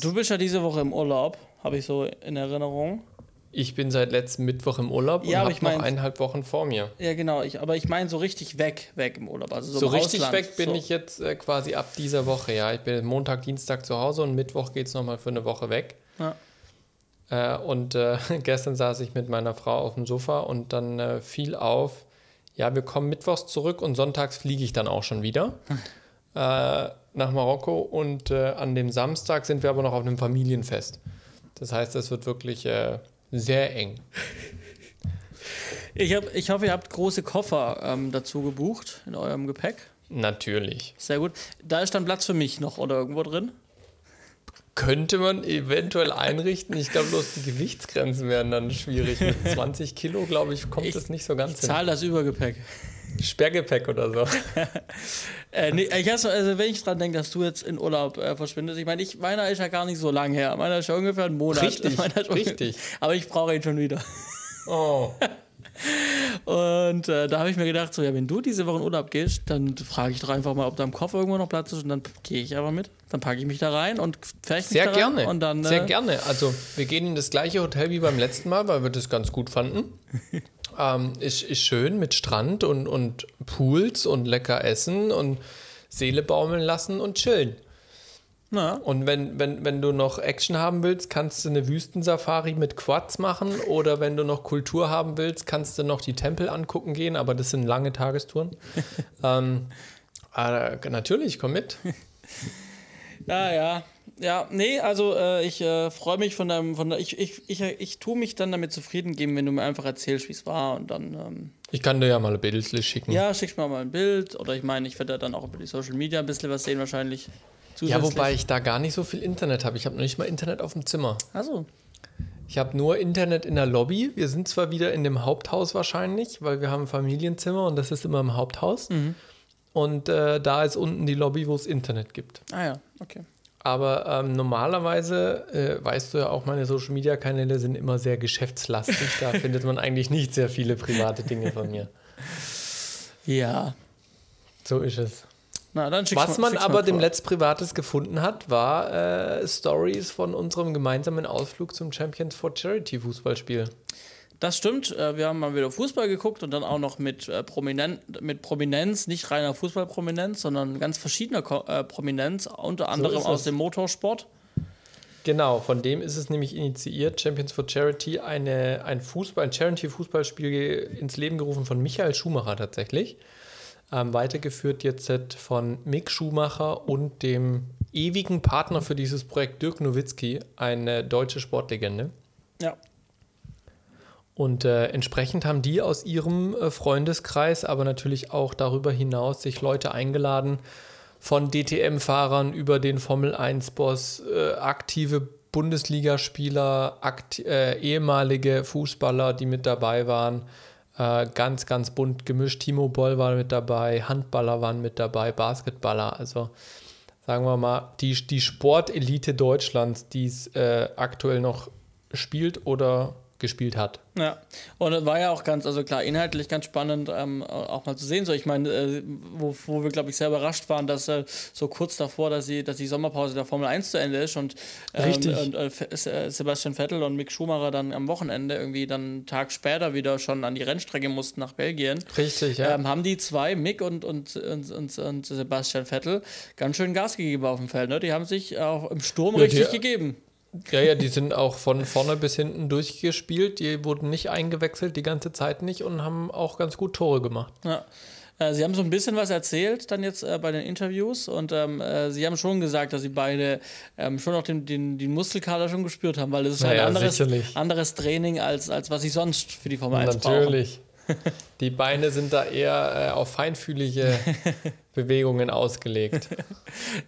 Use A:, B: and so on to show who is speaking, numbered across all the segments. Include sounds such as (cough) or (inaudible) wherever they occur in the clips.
A: Du bist ja diese Woche im Urlaub, habe ich so in Erinnerung.
B: Ich bin seit letztem Mittwoch im Urlaub
A: Ja,
B: und habe noch eineinhalb Wochen vor mir.
A: Ja, genau. Ich, aber ich meine so richtig weg, weg im Urlaub. Also so,
B: So richtig
A: Ausland.
B: weg bin
A: so.
B: ich jetzt äh, quasi ab dieser Woche, ja. Ich bin Montag, Dienstag zu Hause und Mittwoch geht es nochmal für eine Woche weg.
A: Ja.
B: Äh, und äh, (laughs) gestern saß ich mit meiner Frau auf dem Sofa und dann äh, fiel auf, ja, wir kommen mittwochs zurück und sonntags fliege ich dann auch schon wieder (laughs) äh, nach Marokko und äh, an dem Samstag sind wir aber noch auf einem Familienfest. Das heißt, es wird wirklich äh, sehr eng.
A: Ich, hab, ich hoffe, ihr habt große Koffer ähm, dazu gebucht in eurem Gepäck.
B: Natürlich.
A: Sehr gut. Da ist dann Platz für mich noch oder irgendwo drin.
B: Könnte man eventuell einrichten. Ich glaube, bloß die Gewichtsgrenzen wären dann schwierig. Mit (laughs) 20 Kilo, glaube ich, kommt
A: Ich
B: das nicht so ganz hin.
A: Zahl das Übergepäck.
B: Sperrgepäck oder so. (laughs)
A: Äh, nee, ich hasse, also wenn ich dran denke, dass du jetzt in Urlaub äh, verschwindest, ich meine, ich, meiner ist ja gar nicht so lang her. Meiner ist ja ungefähr ein Monat.
B: Richtig, (laughs) richtig.
A: Aber ich brauche ihn schon wieder.
B: Oh. (laughs)
A: Und äh, da habe ich mir gedacht, so, ja, wenn du diese Woche in Urlaub gehst, dann frage ich doch einfach mal, ob da im Koffer irgendwo noch Platz ist und dann gehe ich einfach mit. Dann packe ich mich da rein und fertig
B: Sehr gerne.
A: Und dann,
B: Sehr
A: äh,
B: gerne. Also, wir gehen in das gleiche Hotel wie beim letzten Mal, weil wir das ganz gut fanden. Ähm, ist, ist schön mit Strand und, und Pools und lecker essen und Seele baumeln lassen und chillen.
A: Na,
B: Und wenn, wenn, wenn du noch Action haben willst, kannst du eine Wüstensafari mit Quads machen. Oder wenn du noch Kultur haben willst, kannst du noch die Tempel angucken gehen. Aber das sind lange Tagestouren. (laughs) ähm, äh, natürlich, komm mit. (laughs)
A: ja, ja. Nee, also äh, ich äh, freue mich von deinem, von der, ich, ich, ich, ich tue mich dann damit zufrieden geben, wenn du mir einfach erzählst, wie es war und dann, ähm,
B: Ich kann dir ja mal ein Bild schicken.
A: ja, schickst mir mal ein Bild oder ich meine, ich werde dann auch über die Social Media ein bisschen was sehen wahrscheinlich.
B: Ja, wobei ich da gar nicht so viel Internet habe. Ich habe noch nicht mal Internet auf dem Zimmer.
A: Achso.
B: Ich habe nur Internet in der Lobby. Wir sind zwar wieder in dem Haupthaus wahrscheinlich, weil wir haben ein Familienzimmer und das ist immer im Haupthaus. Und äh, da ist unten die Lobby, wo es Internet gibt.
A: Ah ja, okay.
B: Aber ähm, normalerweise, äh, weißt du ja auch, meine Social Media Kanäle sind immer sehr geschäftslastig. Da (laughs) findet man eigentlich nicht sehr viele private Dinge von mir.
A: Ja.
B: So ist es.
A: Na,
B: Was man
A: schick's
B: aber dem. Letzt Privates gefunden hat, war äh, Stories von unserem gemeinsamen Ausflug zum Champions for Charity Fußballspiel.
A: Das stimmt. äh, Wir haben mal wieder Fußball geguckt und dann auch noch mit, äh, Prominent, mit Prominenz, nicht reiner Fußballprominenz, sondern ganz verschiedener äh, Prominenz, unter anderem
B: ist
A: aus dem Motorsport.
B: Genau, von dem ist es nämlich initiiert, Champions for Charity, eine, ein Fußball, ein Charity-Fußballspiel ins Leben gerufen von Michael Schumacher tatsächlich. Ähm, weitergeführt jetzt von Mick Schumacher und dem ewigen Partner für dieses Projekt Dirk Nowitzki, eine deutsche Sportlegende.
A: Ja.
B: Und äh, entsprechend haben die aus ihrem äh, Freundeskreis, aber natürlich auch darüber hinaus sich Leute eingeladen, von DTM-Fahrern über den Formel-1-Boss, äh, aktive Bundesligaspieler, akt äh, ehemalige Fußballer, die mit dabei waren. Äh, ganz, ganz bunt gemischt. Timo Boll war mit dabei, Handballer waren mit dabei, Basketballer. Also sagen wir mal, die, die Sportelite Deutschlands, die es äh, aktuell noch spielt oder gespielt hat.
A: Ja, und es war ja auch ganz, also klar, inhaltlich ganz spannend, ähm, auch mal zu sehen. So, ich meine, äh, wo, wo wir, glaube ich, sehr überrascht waren, dass äh, so kurz davor, dass, sie, dass die Sommerpause der Formel 1 zu Ende ist und, ähm, und äh, Se- Sebastian Vettel und Mick Schumacher dann am Wochenende irgendwie dann einen Tag später wieder schon an die Rennstrecke mussten nach Belgien.
B: Richtig, ja.
A: Ähm, haben die zwei, Mick und, und, und, und, und Sebastian Vettel, ganz schön Gas gegeben auf dem Feld. Ne? Die haben sich auch im Sturm
B: Ja,
A: richtig
B: die-
A: gegeben.
B: Ja, ja, die sind auch von vorne bis hinten durchgespielt. Die wurden nicht eingewechselt, die ganze Zeit nicht und haben auch ganz gut Tore gemacht.
A: Ja. Äh, Sie haben so ein bisschen was erzählt dann jetzt äh, bei den Interviews und ähm, äh, Sie haben schon gesagt, dass Sie beide ähm, schon auch den, den, den Muskelkater schon gespürt haben, weil das ist
B: Naja,
A: ein anderes,
B: sicherlich.
A: anderes Training, als, als was Sie sonst für die Formel 1 brauchen.
B: Natürlich. (laughs) Die Beine sind da eher äh, auf feinfühlige (laughs) Bewegungen ausgelegt.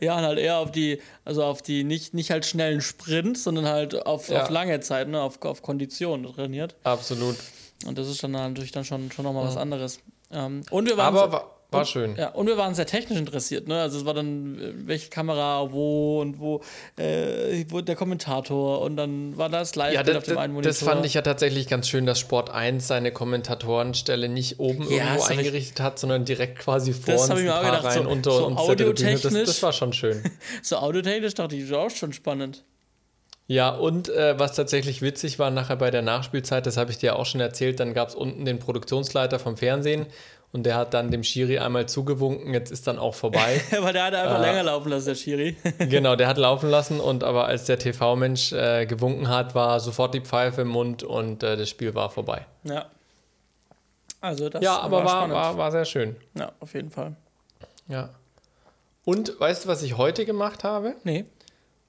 A: Ja, und halt eher auf die, also auf die, nicht, nicht halt schnellen Sprint, sondern halt auf,
B: Ja.
A: auf lange Zeit, ne, auf, auf Kondition trainiert.
B: Absolut.
A: Und das ist dann natürlich dann schon, schon nochmal was anderes. Ähm, und wir waren
B: Aber war, war schön.
A: Ja, und wir waren sehr technisch interessiert, ne? Also es war dann, äh, welche Kamera, wo und wo, äh, wo der Kommentator und dann war das live
B: Ja,
A: auf
B: das,
A: dem einen Monitor.
B: das fand ich ja tatsächlich ganz schön, dass Sport 1 seine Kommentatorenstelle nicht oben
A: Ja,
B: irgendwo
A: hab ich-
B: eingerichtet hat, sondern direkt quasi vor
A: Das
B: uns
A: ich mir auch gedacht, so-
B: Reihen unter
A: so
B: uns Tribüne. Das,
A: audiotechnisch.
B: das war schon schön. (laughs)
A: So audiotechnisch dachte ich, das auch schon spannend.
B: Ja, und äh, was tatsächlich witzig war nachher bei der Nachspielzeit, das habe ich dir auch schon erzählt, dann gab es unten den Produktionsleiter vom Fernsehen und der hat dann dem Schiri einmal zugewunken, jetzt ist dann auch vorbei. (laughs)
A: aber der hat einfach äh, länger laufen lassen, der Schiri. (laughs)
B: genau, der hat laufen lassen und aber als der TV-Mensch äh, gewunken hat, war sofort die Pfeife im Mund und äh, das Spiel war vorbei.
A: Ja. Also das
B: ja, aber war, war, war sehr schön.
A: Ja, auf jeden Fall.
B: Ja. Und weißt du, was ich heute gemacht habe?
A: Nee.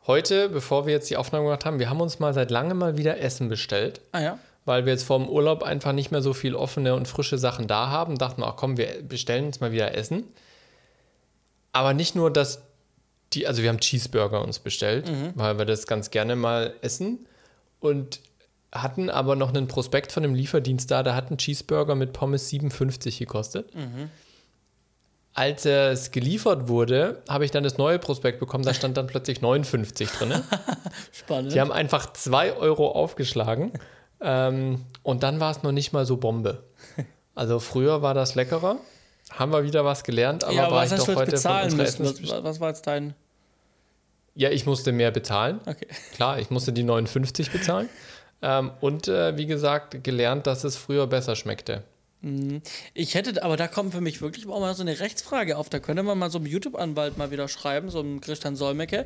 B: Heute, bevor wir jetzt die Aufnahme gemacht haben, wir haben uns mal seit langem mal wieder Essen bestellt.
A: Ah ja.
B: Weil wir jetzt vor dem Urlaub einfach nicht mehr so viel offene und frische Sachen da haben. Dachten wir, ach komm, wir bestellen uns mal wieder Essen. Aber nicht nur, dass die, also wir haben Cheeseburger uns bestellt, mhm. weil wir das ganz gerne mal essen. Und hatten aber noch einen Prospekt von einem Lieferdienst da, da hat ein Cheeseburger mit Pommes 57 gekostet. Mhm. Als es geliefert wurde, habe ich dann das neue Prospekt bekommen, da stand dann plötzlich 59 drin. (laughs)
A: Spannend.
B: Die haben einfach 2 Euro aufgeschlagen ähm, und dann war es noch nicht mal so Bombe. (laughs) Also früher war das leckerer, haben wir wieder was gelernt, aber
A: ja, aber
B: war
A: ich
B: doch heute
A: bezahlen müssen. Was, was war jetzt dein...
B: Ja, ich musste mehr bezahlen.
A: Okay.
B: Klar, ich musste die 59 bezahlen. Ähm, und äh, wie gesagt, gelernt, dass es früher besser schmeckte.
A: Mhm. Ich hätte, aber da kommt für mich wirklich auch mal so eine Rechtsfrage auf. Da könnte man mal so einem YouTube-Anwalt mal wieder schreiben, so einem Christian Solmecke.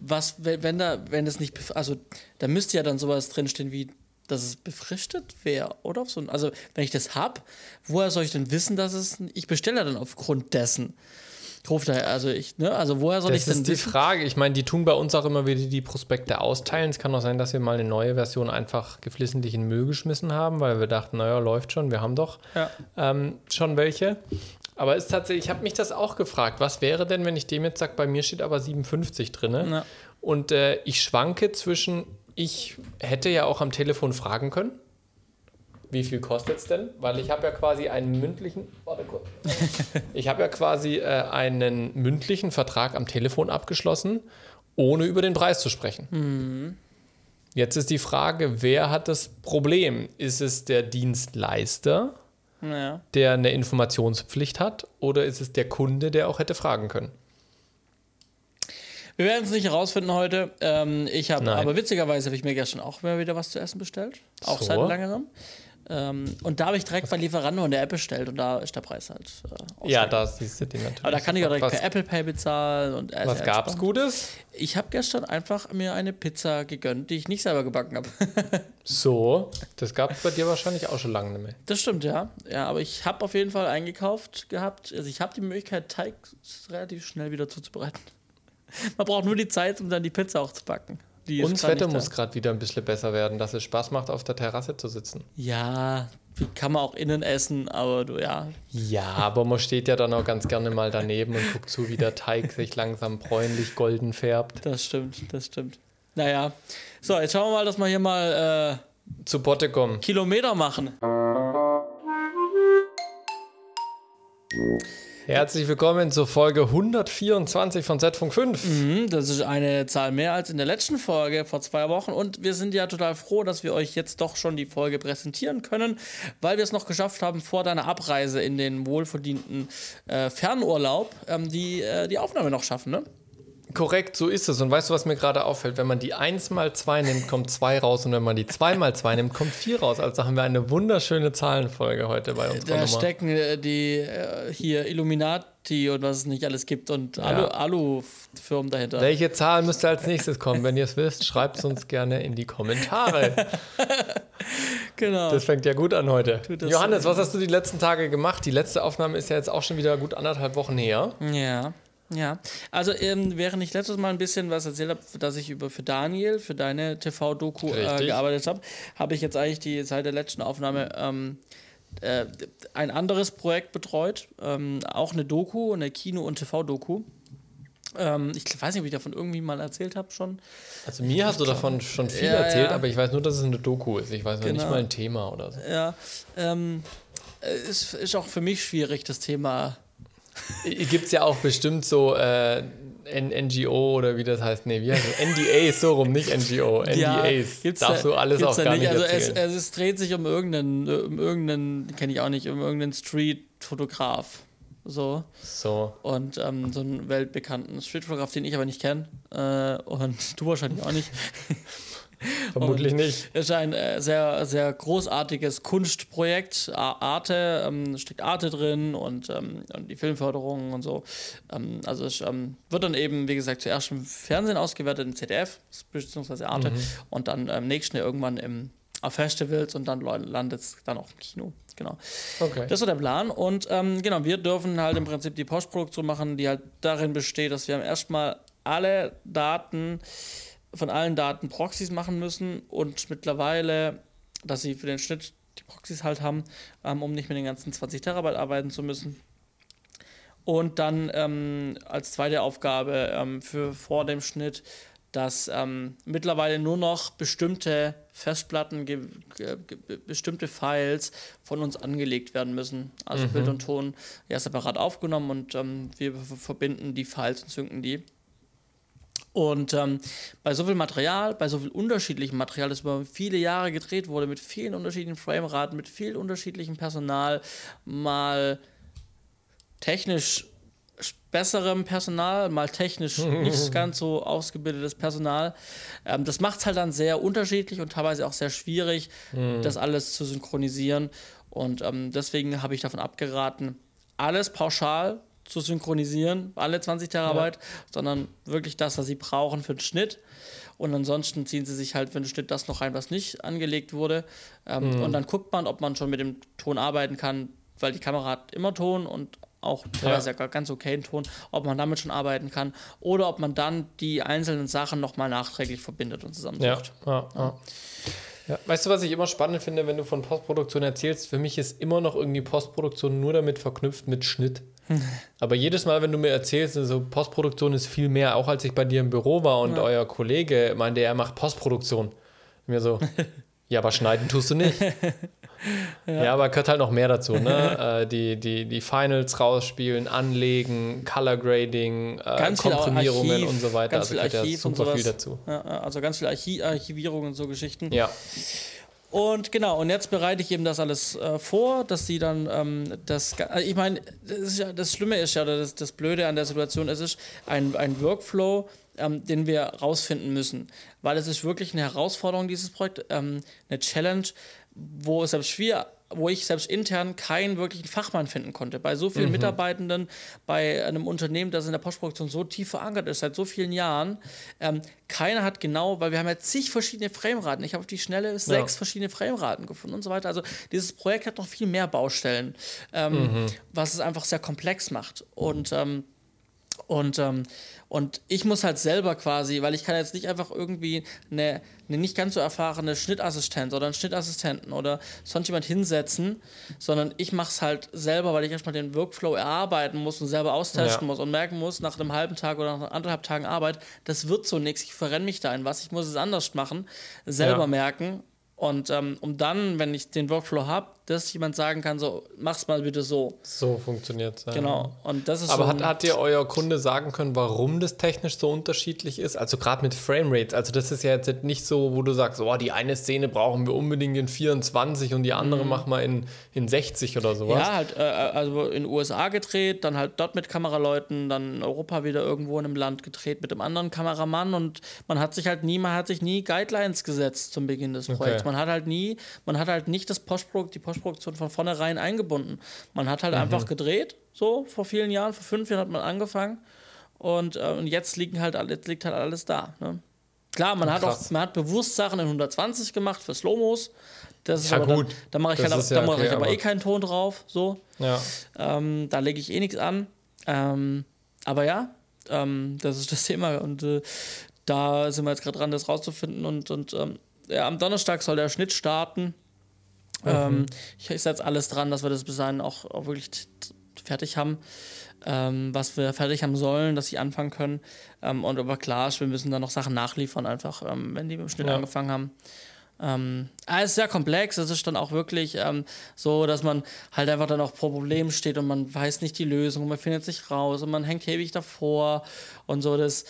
A: Was, wenn da, wenn es nicht, also da müsste ja dann sowas drinstehen wie, dass es befristet wäre, oder? So, also, wenn ich das habe, woher soll ich denn wissen, dass es, ich bestelle dann aufgrund dessen ruft er, also ich, ne, also woher soll
B: das
A: ich denn
B: Das ist die Frage. Ich meine, die tun bei uns auch immer wieder die Prospekte austeilen. Es kann auch sein, dass wir mal eine neue Version einfach geflissentlich in den Müll geschmissen haben, weil wir dachten, naja, läuft schon, wir haben doch
A: ja.
B: ähm, schon welche. Aber ist tatsächlich, ich habe mich das auch gefragt, was wäre denn, wenn ich dem jetzt sage, bei mir steht aber 57 drin. Ja. Und äh, ich schwanke zwischen, ich hätte ja auch am Telefon fragen können wie viel kostet es denn? Weil ich habe ja quasi einen mündlichen, warte kurz, (laughs) ich habe ja quasi äh, einen mündlichen Vertrag am Telefon abgeschlossen, ohne über den Preis zu sprechen.
A: Mhm.
B: Jetzt ist die Frage, wer hat das Problem? Ist es der Dienstleister,
A: naja.
B: der eine Informationspflicht hat, oder ist es der Kunde, der auch hätte fragen können?
A: Wir werden es nicht herausfinden heute. Ähm, ich habe, aber witzigerweise habe ich mir gestern auch mal wieder was zu essen bestellt. Auch so. seit längerem. Ähm, und da habe ich direkt bei Lieferando in der App bestellt und da ist der Preis halt.
B: Äh, ja, da siehst du den natürlich.
A: Aber da kann ich auch direkt was, per Apple Pay bezahlen. Und
B: äh, was gab es Gutes?
A: Ich habe gestern einfach mir eine Pizza gegönnt, die ich nicht selber gebacken habe. (laughs)
B: so, das gab es bei dir wahrscheinlich auch schon lange nicht mehr.
A: Das stimmt, ja. Ja, aber ich habe auf jeden Fall eingekauft gehabt. Also ich habe die Möglichkeit, Teig relativ schnell wieder zuzubereiten. Man braucht nur die Zeit, um dann die Pizza auch zu backen.
B: Und das Wetter muss gerade wieder ein bisschen besser werden, dass es Spaß macht, auf der Terrasse zu sitzen.
A: Ja, kann man auch innen essen, aber du, ja.
B: Ja, aber man steht ja dann auch ganz gerne mal daneben und guckt zu, wie der Teig sich langsam bräunlich golden färbt.
A: Das stimmt, das stimmt. Naja. So, jetzt schauen wir mal, dass wir hier mal
B: äh, zu Potte kommen.
A: Kilometer machen.
B: Herzlich willkommen zur Folge 124 von Z-Funk 5.
A: Mhm, das ist eine Zahl mehr als in der letzten Folge vor zwei Wochen. Und wir sind ja total froh, dass wir euch jetzt doch schon die Folge präsentieren können, weil wir es noch geschafft haben, vor deiner Abreise in den wohlverdienten äh, Fernurlaub ähm, die, äh, die Aufnahme noch schaffen, ne?
B: Korrekt, so ist es. Und weißt du, was mir gerade auffällt? Wenn man die 1 mal 2 nimmt, kommt 2 raus. Und wenn man die 2 mal 2 nimmt, kommt 4 raus. Also haben wir eine wunderschöne Zahlenfolge heute bei uns.
A: Da stecken äh, die äh, hier Illuminati und was es nicht alles gibt und ja. Alu-Firmen dahinter.
B: Welche Zahl müsste als nächstes kommen? Wenn ihr es wisst, schreibt es uns gerne in die Kommentare. (laughs)
A: genau.
B: Das fängt ja gut an heute. Johannes, was hast du die letzten Tage gemacht? Die letzte Aufnahme ist ja jetzt auch schon wieder gut anderthalb Wochen her.
A: Ja. Ja, also ähm, während ich letztes Mal ein bisschen was erzählt habe, dass ich über für Daniel, für deine TV-Doku äh, gearbeitet habe, habe ich jetzt eigentlich die seit der letzten Aufnahme ähm, äh, ein anderes Projekt betreut. Ähm, auch eine Doku, eine Kino- und TV-Doku. Ähm, ich weiß nicht, ob ich davon irgendwie mal erzählt habe schon.
B: Also mir hast du davon schon viel ja, erzählt, ja. aber ich weiß nur, dass es eine Doku ist. Ich weiß genau. nicht mal ein Thema oder so.
A: Ja, ähm, ist, ist auch für mich schwierig, das Thema (laughs)
B: Gibt es ja auch bestimmt so äh, NGO oder wie das heißt. Nee, wie heißt das? NDAs, so rum, nicht NGO. NDAs. (laughs) Ja, Darfst du alles auch gar nicht, also
A: erzählen. Es, es, dreht sich um irgendeinen, um irgendeinen, kenne ich auch nicht, um irgendeinen Street-Fotograf. So.
B: So.
A: Und ähm, so einen weltbekannten Streetfotograf, den ich aber nicht kenne. Äh, und (laughs) du wahrscheinlich auch nicht.
B: Vermutlich
A: Und
B: nicht.
A: Ist ein äh, sehr, sehr großartiges Kunstprojekt. Arte, ähm, steckt Arte drin und, ähm, und die Filmförderung und so. Ähm, also es ähm, wird dann eben, wie gesagt, zuerst im Fernsehen ausgewertet, im ZDF, beziehungsweise Arte, und dann ähm, nächsten Jahr irgendwann im, auf Festivals und dann landet es dann auch im Kino. Genau.
B: Okay.
A: Das ist so der Plan. Und ähm, genau, wir dürfen halt im Prinzip die Postproduktion machen, die halt darin besteht, dass wir erstmal alle Daten, von allen Daten Proxys machen müssen und mittlerweile, dass sie für den Schnitt die Proxys halt haben, ähm, um nicht mit den ganzen 20 Terabyte arbeiten zu müssen. Und dann ähm, als zweite Aufgabe ähm, für vor dem Schnitt, dass ähm, mittlerweile nur noch bestimmte Festplatten, bestimmte Files von uns angelegt werden müssen. Also Bild und Ton ja separat aufgenommen und ähm, wir verbinden die Files und synken die. Und ähm, bei so viel Material, bei so viel unterschiedlichem Material, das über viele Jahre gedreht wurde, mit vielen unterschiedlichen Frameraten, mit viel unterschiedlichem Personal, mal technisch besserem Personal, mal technisch (laughs) nicht ganz so ausgebildetes Personal. Ähm, das macht es halt dann sehr unterschiedlich und teilweise auch sehr schwierig, das alles zu synchronisieren. Und ähm, deswegen habe ich davon abgeraten, alles pauschal zu synchronisieren, alle 20 Terabyte, sondern wirklich das, was sie brauchen für den Schnitt. Und ansonsten ziehen sie sich halt für den Schnitt das noch rein, was nicht angelegt wurde. Ähm, Und dann guckt man, ob man schon mit dem Ton arbeiten kann, weil die Kamera hat immer Ton und auch teilweise ja. ganz okayen Ton, ob man damit schon arbeiten kann oder ob man dann die einzelnen Sachen nochmal nachträglich verbindet und zusammensucht.
B: Ja, ja, ja. Ja, weißt du, was ich immer spannend finde, wenn du von Postproduktion erzählst? Für mich ist immer noch irgendwie Postproduktion nur damit verknüpft mit Schnitt. (laughs) Aber jedes Mal, wenn du mir erzählst, also Postproduktion ist viel mehr, auch als ich bei dir im Büro war und ja. euer Kollege meinte, er macht Postproduktion. Mir so, (laughs) ja, aber schneiden tust du nicht. (laughs) ja. ja, aber gehört halt noch mehr dazu, ne? äh, die, die, die Finals rausspielen, anlegen, Color Grading, äh, Komprimierungen Archiv, und so weiter.
A: Also gehört ja super viel dazu. Ja, also ganz viel Archiv Archivierung und so Geschichten.
B: Ja.
A: Und genau, und jetzt bereite ich eben das alles äh, vor, dass sie dann ähm, das. Also ich meine, das, ja, das, Schlimme ist ja, das, das Blöde an der Situation ist, ist ein, ein Workflow, ähm, den wir rausfinden müssen. Weil es ist wirklich eine Herausforderung, dieses Projekt, ähm, eine Challenge, wo es selbst wir wo ich selbst intern keinen wirklichen Fachmann finden konnte. Bei so vielen mhm. Mitarbeitenden, bei einem Unternehmen, das in der Postproduktion so tief verankert ist, seit so vielen Jahren, ähm, keiner hat genau, weil wir haben ja zig verschiedene Frameraten. Ich habe auf die Schnelle sechs ja. verschiedene Frameraten gefunden und so weiter. Also dieses Projekt hat noch viel mehr Baustellen, ähm, mhm. was es einfach sehr komplex macht. Und ähm, und, ähm, und ich muss halt selber quasi, weil ich kann jetzt nicht einfach irgendwie eine, eine nicht ganz so erfahrene Schnittassistenz oder einen Schnittassistenten oder sonst jemand hinsetzen, sondern ich mache es halt selber, weil ich erstmal den Workflow erarbeiten muss und selber austesten ja. muss und merken muss, nach einem halben Tag oder nach anderthalb Tagen Arbeit, das wird so nichts, ich verrenne mich da in was, ich muss es anders machen, selber ja. merken und ähm, um dann, wenn ich den Workflow habe, dass jemand sagen kann, so, mach's mal bitte so.
B: So funktioniert es. Ja.
A: Genau. Und das ist
B: Aber
A: so
B: hat, hat dir euer Kunde sagen können, warum das technisch so unterschiedlich ist? Also gerade mit Framerates. Also das ist ja jetzt nicht so, wo du sagst, oh, die eine Szene brauchen wir unbedingt in 24 und die andere mhm. machen wir in, in 60 oder sowas.
A: Ja, halt, äh, also in den USA gedreht, dann halt dort mit Kameraleuten, dann in Europa wieder irgendwo in einem Land gedreht mit einem anderen Kameramann und man hat sich halt nie, man hat sich nie Guidelines gesetzt zum Beginn des Projekts. Okay. Man hat halt nie, man hat halt nicht das Postprodukt, die Postproduktion von vornherein eingebunden. Man hat halt mhm. einfach gedreht, so vor vielen Jahren, vor fünf Jahren hat man angefangen und, äh, und jetzt, liegen halt, jetzt liegt halt alles da. Ne? Klar, man hat auch, man hat bewusst Sachen in 120 gemacht für Slowmos. Das ist ja, aber gut. Dann, da mache ich, halt, ja da okay, ich aber, aber eh keinen Ton drauf. So.
B: Ja.
A: Ähm, da lege ich eh nichts an. Ähm, aber ja, ähm, das ist das Thema. Und äh, da sind wir jetzt gerade dran, das rauszufinden. Und, und ja, am Donnerstag soll der Schnitt starten. Mhm. Ähm, ich setze alles dran, dass wir das bis dahin auch, auch wirklich fertig haben, ähm, was wir fertig haben sollen, dass sie anfangen können. Ähm, und aber klar, wir müssen dann noch Sachen nachliefern, einfach, ähm, wenn die mit dem Schnitt ja. angefangen haben. Ähm, ah, es ist sehr komplex, es ist dann auch wirklich ähm, so, dass man halt einfach dann auch vor Problemen steht und man weiß nicht die Lösung und man findet sich raus und man hängt ewig davor und so. Das,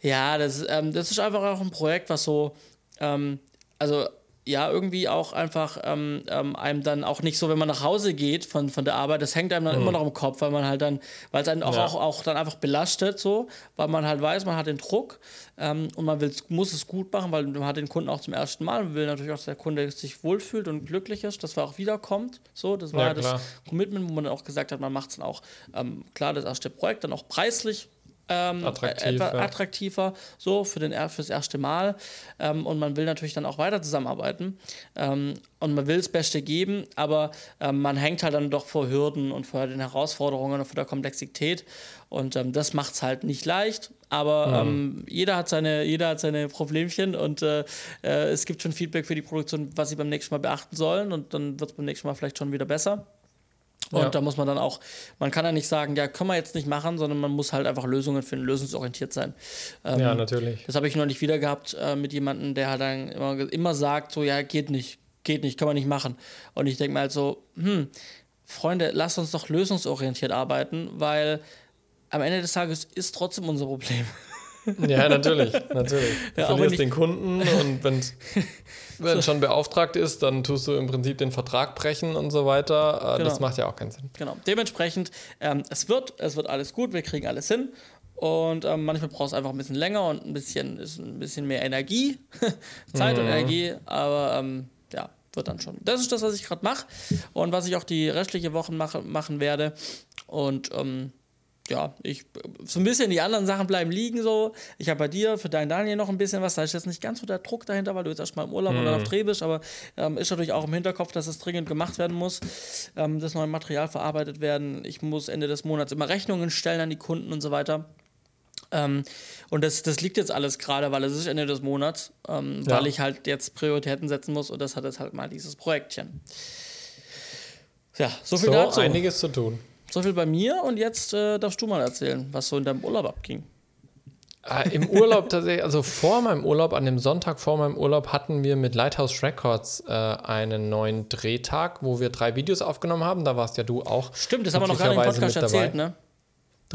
A: ja, das, ähm, das ist einfach auch ein Projekt, was so, ähm, also ja, irgendwie auch einfach ähm, ähm, einem dann auch nicht so, wenn man nach Hause geht von, von der Arbeit, das hängt einem dann mhm. immer noch im Kopf, weil man halt dann, weil es einen auch, ja. auch, auch dann einfach belastet, so, weil man halt weiß, man hat den Druck ähm, und man will, muss es gut machen, weil man hat den Kunden auch zum ersten Mal und will natürlich auch, dass der Kunde sich wohlfühlt und glücklich ist, dass er auch wiederkommt. So, das war ja, das Commitment, wo man dann auch gesagt hat, man macht es dann auch, ähm, klar, das erste Projekt, dann auch preislich ähm, Attraktiv, etwa ja. attraktiver, so für den, fürs erste Mal. Ähm, und man will natürlich dann auch weiter zusammenarbeiten. Ähm, und man will das Beste geben, aber ähm, man hängt halt dann doch vor Hürden und vor den Herausforderungen und vor der Komplexität. Und ähm, das macht es halt nicht leicht. Aber mhm. Ähm, jeder, hat seine, jeder hat seine Problemchen und äh, äh, es gibt schon Feedback für die Produktion, was sie beim nächsten Mal beachten sollen. Und dann wird es beim nächsten Mal vielleicht schon wieder besser. Und ja. da muss man dann auch, man kann ja nicht sagen, ja, können wir jetzt nicht machen, sondern man muss halt einfach Lösungen finden, lösungsorientiert sein.
B: Ähm, ja, natürlich.
A: Das habe ich noch nicht wieder gehabt äh, mit jemandem, der halt dann immer, immer sagt, so, ja, geht nicht, geht nicht, kann man nicht machen. Und ich denke mir halt so, hm, Freunde, lasst uns doch lösungsorientiert arbeiten, weil am Ende des Tages ist trotzdem unser Problem.
B: Ja, natürlich, natürlich. (laughs) Du ja, verlierst den Kunden und (laughs) wenn so. schon beauftragt ist, dann tust du im Prinzip den Vertrag brechen und so weiter. Äh, genau. Das macht ja auch keinen Sinn.
A: Genau. Dementsprechend, ähm, es wird, es wird alles gut, wir kriegen alles hin. Und ähm, manchmal braucht es einfach ein bisschen länger und ein bisschen, ist ein bisschen mehr Energie, (laughs) Zeit mhm. und Energie, aber ähm, ja, wird dann schon. Das ist das, was ich gerade mache und was ich auch die restliche Woche mache, machen werde. Und ähm, ja, ich so ein bisschen die anderen Sachen bleiben liegen so. Ich habe bei dir für deinen Daniel noch ein bisschen was, da ist jetzt nicht ganz so der Druck dahinter, weil du jetzt erstmal im Urlaub mhm. oder auf Dreh bist, aber ähm, ist natürlich auch im Hinterkopf, dass es dringend gemacht werden muss, ähm, das neue Material verarbeitet werden. Ich muss Ende des Monats immer Rechnungen stellen an die Kunden und so weiter. Ähm, und das, das liegt jetzt alles gerade, weil es ist Ende des Monats, ähm, ja. weil ich halt jetzt Prioritäten setzen muss und das hat jetzt halt mal dieses Projektchen.
B: Ja, so viel so dazu. einiges zu tun.
A: So viel bei mir und jetzt äh, darfst du mal erzählen, was so in deinem Urlaub abging.
B: Äh, Im Urlaub tatsächlich, also vor meinem Urlaub, an dem Sonntag vor meinem Urlaub, hatten wir mit Lighthouse Records äh, einen neuen Drehtag, wo wir drei Videos aufgenommen haben. Da warst ja du auch.
A: Stimmt, das haben wir noch gar nicht im Podcast erzählt, ne?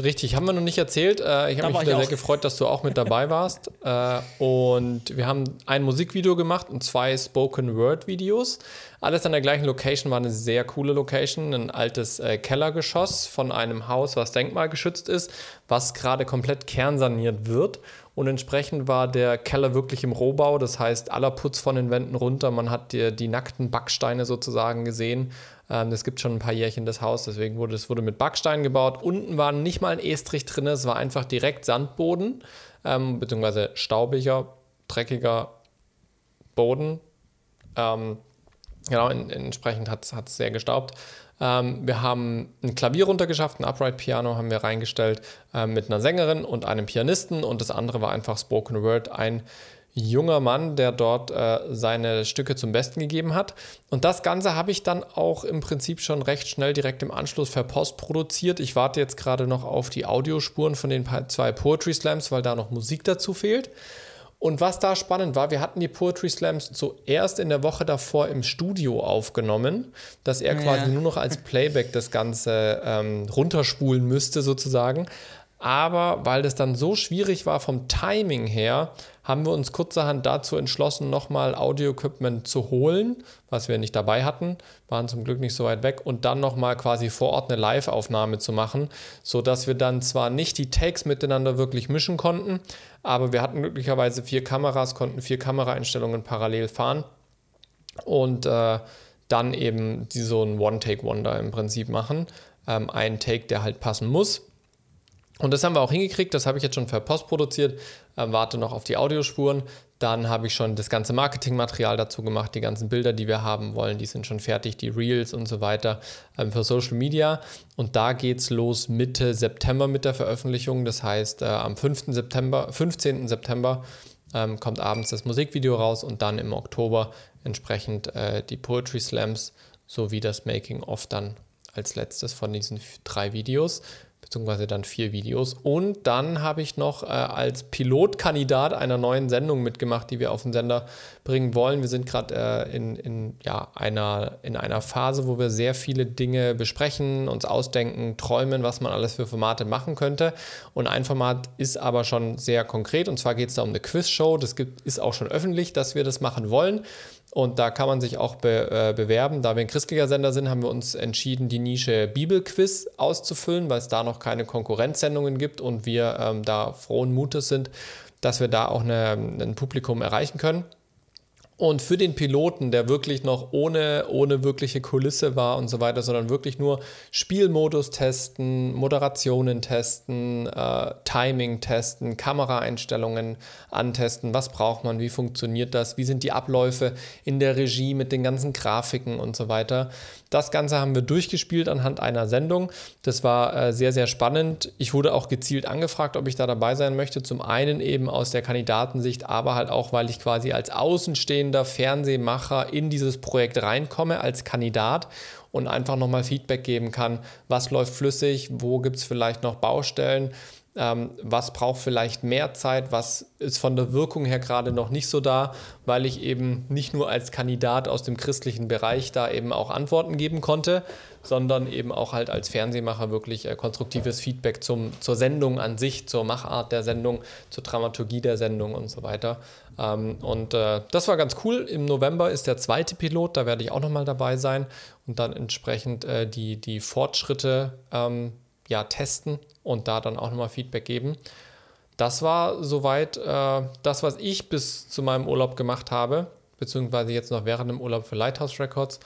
B: Richtig, haben wir noch nicht erzählt. Äh, ich habe mich sehr gefreut, dass du auch mit dabei (laughs) warst. Äh, und wir haben ein Musikvideo gemacht und zwei Spoken Word Videos. Alles an der gleichen Location war eine sehr coole Location. Ein altes äh, Kellergeschoss von einem Haus, was denkmalgeschützt ist, was gerade komplett kernsaniert wird. Und entsprechend war der Keller wirklich im Rohbau. Das heißt, aller Putz von den Wänden runter. Man hat die, die nackten Backsteine sozusagen gesehen. Ähm, das gibt schon ein paar Jährchen das Haus, deswegen wurde es wurde mit Backstein gebaut. Unten war nicht mal ein Estrich drin, es war einfach direkt Sandboden, ähm, beziehungsweise staubiger, dreckiger Boden. Ähm, genau, in, entsprechend hat es sehr gestaubt. Ähm, wir haben ein Klavier runtergeschafft, ein Upright Piano haben wir reingestellt äh, mit einer Sängerin und einem Pianisten und das andere war einfach Spoken Word, ein junger Mann, der dort äh, seine Stücke zum Besten gegeben hat. Und das Ganze habe ich dann auch im Prinzip schon recht schnell direkt im Anschluss per Post produziert. Ich warte jetzt gerade noch auf die Audiospuren von den zwei Poetry Slams, weil da noch Musik dazu fehlt. Und was da spannend war, wir hatten die Poetry Slams zuerst in der Woche davor im Studio aufgenommen, dass er quasi ja. nur noch als Playback das Ganze ähm, runterspulen müsste sozusagen. Aber weil das dann so schwierig war vom Timing her, haben wir uns kurzerhand dazu entschlossen, nochmal Audio-Equipment zu holen, was wir nicht dabei hatten, waren zum Glück nicht so weit weg, und dann nochmal quasi vor Ort eine Live-Aufnahme zu machen, sodass wir dann zwar nicht die Takes miteinander wirklich mischen konnten, aber wir hatten glücklicherweise vier Kameras, konnten vier Kameraeinstellungen parallel fahren und äh, dann eben die, so ein One-Take-Wonder im Prinzip machen. Ähm, ein Take, der halt passen muss und das haben wir auch hingekriegt, das habe ich jetzt schon per Post produziert, äh, warte noch auf die Audiospuren. Dann habe ich schon das ganze Marketingmaterial dazu gemacht, die ganzen Bilder, die wir haben wollen, die sind schon fertig, die Reels und so weiter ähm, für Social Media. Und da geht es los Mitte September mit der Veröffentlichung. Das heißt, äh, am 5. September, 15. September ähm, kommt abends das Musikvideo raus und dann im Oktober entsprechend äh, die Poetry Slams sowie das Making of dann als letztes von diesen drei Videos beziehungsweise dann vier Videos. Und dann habe ich noch äh, als Pilotkandidat einer neuen Sendung mitgemacht, die wir auf den Sender bringen wollen. Wir sind gerade äh, in, in, ja, einer, in einer Phase, wo wir sehr viele Dinge besprechen, uns ausdenken, träumen, was man alles für Formate machen könnte. Und ein Format ist aber schon sehr konkret, und zwar geht es da um eine Quizshow. Das gibt, ist auch schon öffentlich, dass wir das machen wollen. Und da kann man sich auch be, äh, bewerben. Da wir ein christlicher Sender sind, haben wir uns entschieden, die Nische Bibelquiz auszufüllen, weil es da noch keine Konkurrenzsendungen gibt und wir ähm, da frohen Mutes sind, dass wir da auch eine, ein Publikum erreichen können. Und für den Piloten, der wirklich noch ohne, ohne wirkliche Kulisse war und so weiter, sondern wirklich nur Spielmodus testen, Moderationen testen, äh, Timing testen, Kameraeinstellungen antesten, was braucht man, wie funktioniert das, wie sind die Abläufe in der Regie mit den ganzen Grafiken und so weiter. Das Ganze haben wir durchgespielt anhand einer Sendung. Das war äh, sehr, sehr spannend. Ich wurde auch gezielt angefragt, ob ich da dabei sein möchte. Zum einen eben aus der Kandidatensicht, aber halt auch, weil ich quasi als außenstehender Fernsehmacher in dieses Projekt reinkomme, als Kandidat und einfach nochmal Feedback geben kann, was läuft flüssig, wo gibt es vielleicht noch Baustellen ähm, was braucht vielleicht mehr Zeit, was ist von der Wirkung her gerade noch nicht so da, weil ich eben nicht nur als Kandidat aus dem christlichen Bereich da eben auch Antworten geben konnte, sondern eben auch halt als Fernsehmacher wirklich äh, konstruktives Feedback zum, zur Sendung an sich, zur Machart der Sendung, zur Dramaturgie der Sendung und so weiter. Ähm, und äh, das war ganz cool. Im November ist der zweite Pilot, da werde ich auch nochmal dabei sein und dann entsprechend äh, die, die Fortschritte ähm, ja, testen und da dann auch nochmal Feedback geben. Das war soweit äh, das, was ich bis zu meinem Urlaub gemacht habe, beziehungsweise jetzt noch während dem Urlaub für Lighthouse Records.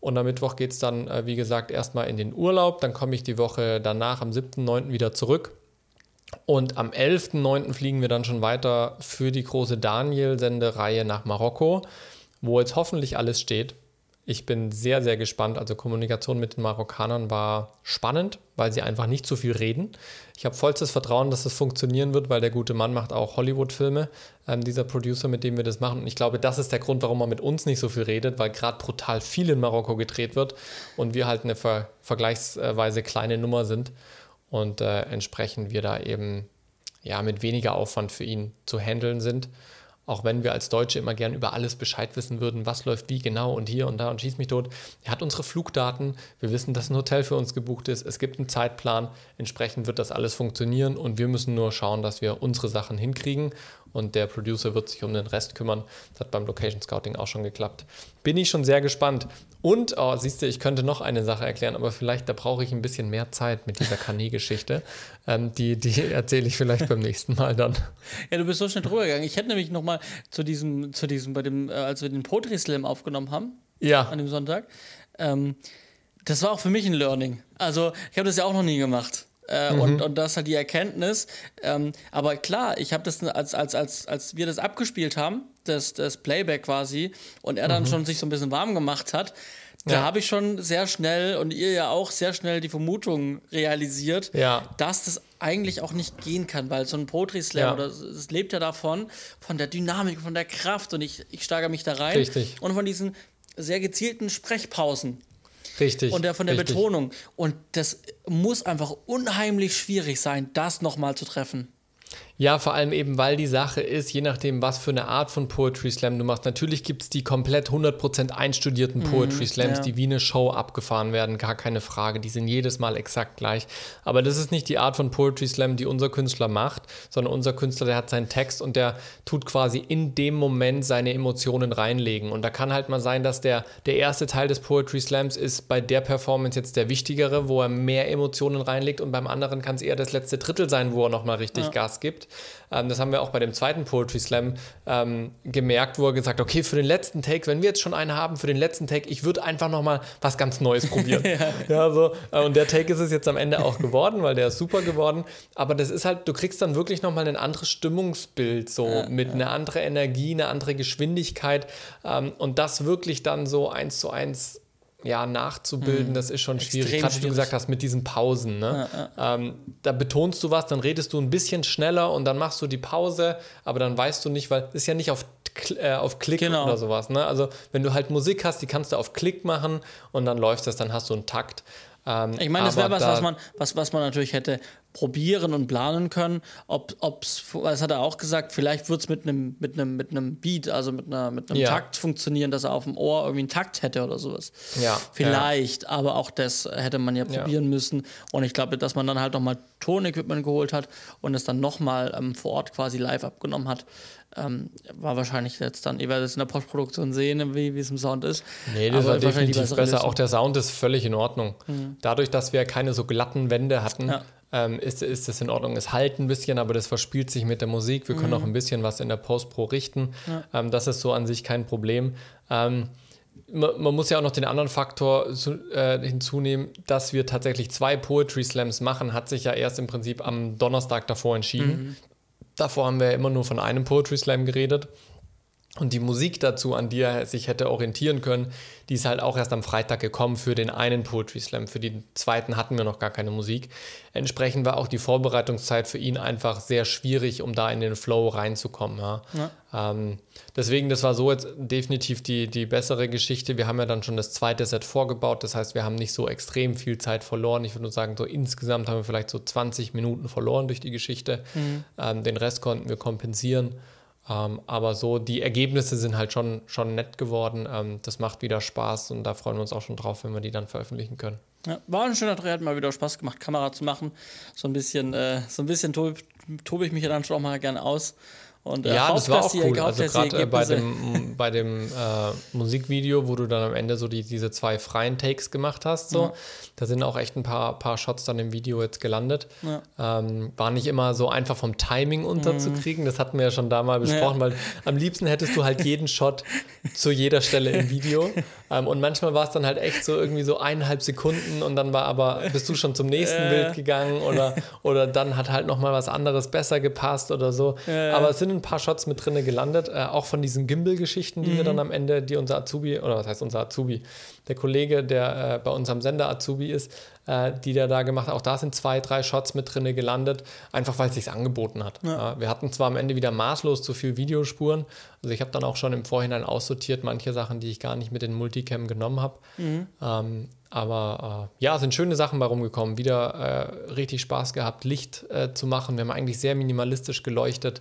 B: Und am Mittwoch geht es dann, äh, wie gesagt, erstmal in den Urlaub. Dann komme ich die Woche danach am 7.9. wieder zurück. Und am 11.9. fliegen wir dann schon weiter für die große Daniel-Sendereihe nach Marokko, wo jetzt hoffentlich alles steht. Ich bin sehr, sehr gespannt. Also Kommunikation mit den Marokkanern war spannend, weil sie einfach nicht so viel reden. Ich habe vollstes Vertrauen, dass das funktionieren wird, weil der gute Mann macht auch Hollywood-Filme, ähm, dieser Producer, mit dem wir das machen. Und ich glaube, das ist der Grund, warum er mit uns nicht so viel redet, weil gerade brutal viel in Marokko gedreht wird und wir halt eine ver vergleichsweise kleine Nummer sind und äh, entsprechend wir da eben ja mit weniger Aufwand für ihn zu handeln sind. Auch wenn wir als Deutsche immer gern über alles Bescheid wissen würden, was läuft wie genau und hier und da und schieß mich tot. Er hat unsere Flugdaten, wir wissen, dass ein Hotel für uns gebucht ist, es gibt einen Zeitplan, entsprechend wird das alles funktionieren und wir müssen nur schauen, dass wir unsere Sachen hinkriegen und der Producer wird sich um den Rest kümmern. Das hat beim Location Scouting auch schon geklappt. Bin ich schon sehr gespannt. Und, oh, siehst du, ich könnte noch eine Sache erklären, aber vielleicht, da brauche ich ein bisschen mehr Zeit mit dieser Kanä-Geschichte. (laughs) Ähm, die die erzähle ich vielleicht beim nächsten Mal dann.
A: Ja, du bist so schnell drüber gegangen. Ich hätte nämlich noch mal zu diesem, zu diesem, bei dem, äh, als wir den Poetry Slam aufgenommen haben,
B: ja.
A: an dem Sonntag, ähm, das war auch für mich ein Learning. Also, ich habe das ja auch noch nie gemacht. Äh, mhm. und, und das ist halt die Erkenntnis. Ähm, aber klar, ich habe das, als, als, als, als wir das abgespielt haben, das, das Playback quasi, und er dann mhm. schon sich so ein bisschen warm gemacht hat, da ja. habe ich schon sehr schnell und ihr ja auch sehr schnell die Vermutung realisiert,
B: ja.
A: dass das eigentlich auch nicht gehen kann, weil so ein Poetry Slam ja. oder es lebt ja davon, von der Dynamik, von der Kraft und ich, ich steigere mich da rein.
B: Richtig.
A: Und von diesen sehr gezielten Sprechpausen.
B: Richtig.
A: Und der von der
B: richtig.
A: Betonung. Und das muss einfach unheimlich schwierig sein, das nochmal zu treffen.
B: Ja, vor allem eben, weil die Sache ist, je nachdem, was für eine Art von Poetry Slam du machst. Natürlich gibt es die komplett 100% einstudierten mhm, Poetry Slams, ja. die wie eine Show abgefahren werden, gar keine Frage. Die sind jedes Mal exakt gleich. Aber das ist nicht die Art von Poetry Slam, die unser Künstler macht, sondern unser Künstler, der hat seinen Text und der tut quasi in dem Moment seine Emotionen reinlegen. Und da kann halt mal sein, dass der, der erste Teil des Poetry Slams ist bei der Performance jetzt der wichtigere, wo er mehr Emotionen reinlegt und beim anderen kann es eher das letzte Drittel sein, wo er nochmal richtig ja. Gas gibt. Ähm, das haben wir auch bei dem zweiten Poetry Slam ähm, gemerkt, wo er gesagt hat, okay, für den letzten Take, wenn wir jetzt schon einen haben, für den letzten Take, ich würde einfach nochmal was ganz Neues probieren. (laughs) ja. ja. so. Äh, und der Take ist es jetzt am Ende auch geworden, weil der ist super geworden. Aber das ist halt, du kriegst dann wirklich nochmal ein anderes Stimmungsbild, so ja, mit ja. einer anderen Energie, eine andere Geschwindigkeit. Ähm, und das wirklich dann so eins zu eins ja, nachzubilden, mhm. das ist schon Extrem schwierig. Gerade wie du gesagt hast, mit diesen Pausen. Ne? Ja, ja. Ähm, da betonst du was, dann redest du ein bisschen schneller und dann machst du die Pause, aber dann weißt du nicht, weil es ist ja nicht auf, äh, auf Klick genau. oder sowas. Ne? Also wenn du halt Musik hast, die kannst du auf Klick machen und dann läuft das, dann hast du einen Takt. Ähm,
A: Ich meine, das wäre was, was man, was, was man natürlich hätte probieren und planen können. Ob, ob's, das hat er auch gesagt, vielleicht wird es mit einem mit einem mit einem Beat, also mit einer mit einem
B: Ja.
A: Takt funktionieren, dass er auf dem Ohr irgendwie einen Takt hätte oder sowas.
B: Ja,
A: Vielleicht, aber auch das hätte man ja
B: Ja.
A: probieren müssen. Und ich glaube, dass man dann halt nochmal Tonequipment geholt hat und es dann nochmal ähm, vor Ort quasi live abgenommen hat. Ähm, war wahrscheinlich jetzt dann, ihr werdet es in der Postproduktion sehen, wie es im Sound ist.
B: Nee, das
A: Aber
B: war definitiv besser.
A: Lösung.
B: Auch der Sound ist völlig in Ordnung. Dadurch, dass wir keine so glatten Wände hatten,
A: Ja.
B: Ähm, ist, ist das in Ordnung. Es halt ein bisschen, aber das verspielt sich mit der Musik. Wir können auch ein bisschen was in der Post-Pro richten. Ähm, das ist so an sich kein Problem. Ähm, man, man muss ja auch noch den anderen Faktor zu, äh, hinzunehmen, dass wir tatsächlich zwei Poetry Slams machen, hat sich ja erst im Prinzip am Donnerstag davor entschieden. Davor haben wir immer nur von einem Poetry Slam geredet. Und die Musik dazu, an die er sich hätte orientieren können, die ist halt auch erst am Freitag gekommen für den einen Poetry Slam. Für den zweiten hatten wir noch gar keine Musik. Entsprechend war auch die Vorbereitungszeit für ihn einfach sehr schwierig, um da in den Flow reinzukommen. Ja. Ähm, deswegen, das war so jetzt definitiv die, die bessere Geschichte. Wir haben ja dann schon das zweite Set vorgebaut. Das heißt, wir haben nicht so extrem viel Zeit verloren. Ich würde nur sagen, so insgesamt haben wir vielleicht so 20 Minuten verloren durch die Geschichte. Ähm, den Rest konnten wir kompensieren. Ähm, aber so, die Ergebnisse sind halt schon, schon nett geworden. Ähm, das macht wieder Spaß und da freuen wir uns auch schon drauf, wenn wir die dann veröffentlichen können.
A: Ja, war ein schöner Dreh, hat mal wieder Spaß gemacht, Kamera zu machen. So ein bisschen, äh, so ein bisschen tobe, tobe ich mich ja dann schon auch mal gerne aus. Und, äh,
B: Ja, das war auch cool. Also gerade äh, bei dem, (laughs) bei dem äh, Musikvideo, wo du dann am Ende so die, diese zwei freien Takes gemacht hast, so,
A: Ja.
B: da sind auch echt ein paar, paar Shots dann im Video jetzt gelandet.
A: Ja.
B: Ähm, war nicht immer so einfach vom Timing unterzukriegen. Das hatten wir ja schon da mal besprochen, weil am liebsten hättest du halt jeden Shot zu jeder Stelle im Video. (laughs) Ähm, und manchmal war es dann halt echt so irgendwie so eineinhalb Sekunden und dann war aber, bist du schon zum nächsten
A: Äh.
B: Bild gegangen oder, oder dann hat halt nochmal was anderes besser gepasst oder so.
A: Äh.
B: Aber es sind ein paar Shots mit drinne gelandet, äh, auch von diesen Gimbal-Geschichten, die wir
A: Mhm.
B: dann am Ende, die unser Azubi, oder was heißt unser Azubi, der Kollege, der äh, bei unserem Sender Azubi ist, äh, die der da gemacht hat, auch da sind zwei, drei Shots mit drinne gelandet, einfach weil es sich angeboten hat. Ja, wir hatten zwar am Ende wieder maßlos zu viel Videospuren, also ich habe dann auch schon im Vorhinein aussortiert, manche Sachen, die ich gar nicht mit in Multicam genommen habe. Ähm, aber äh, ja, sind schöne Sachen bei rumgekommen. Wieder äh, richtig Spaß gehabt, Licht äh, zu machen. Wir haben eigentlich sehr minimalistisch geleuchtet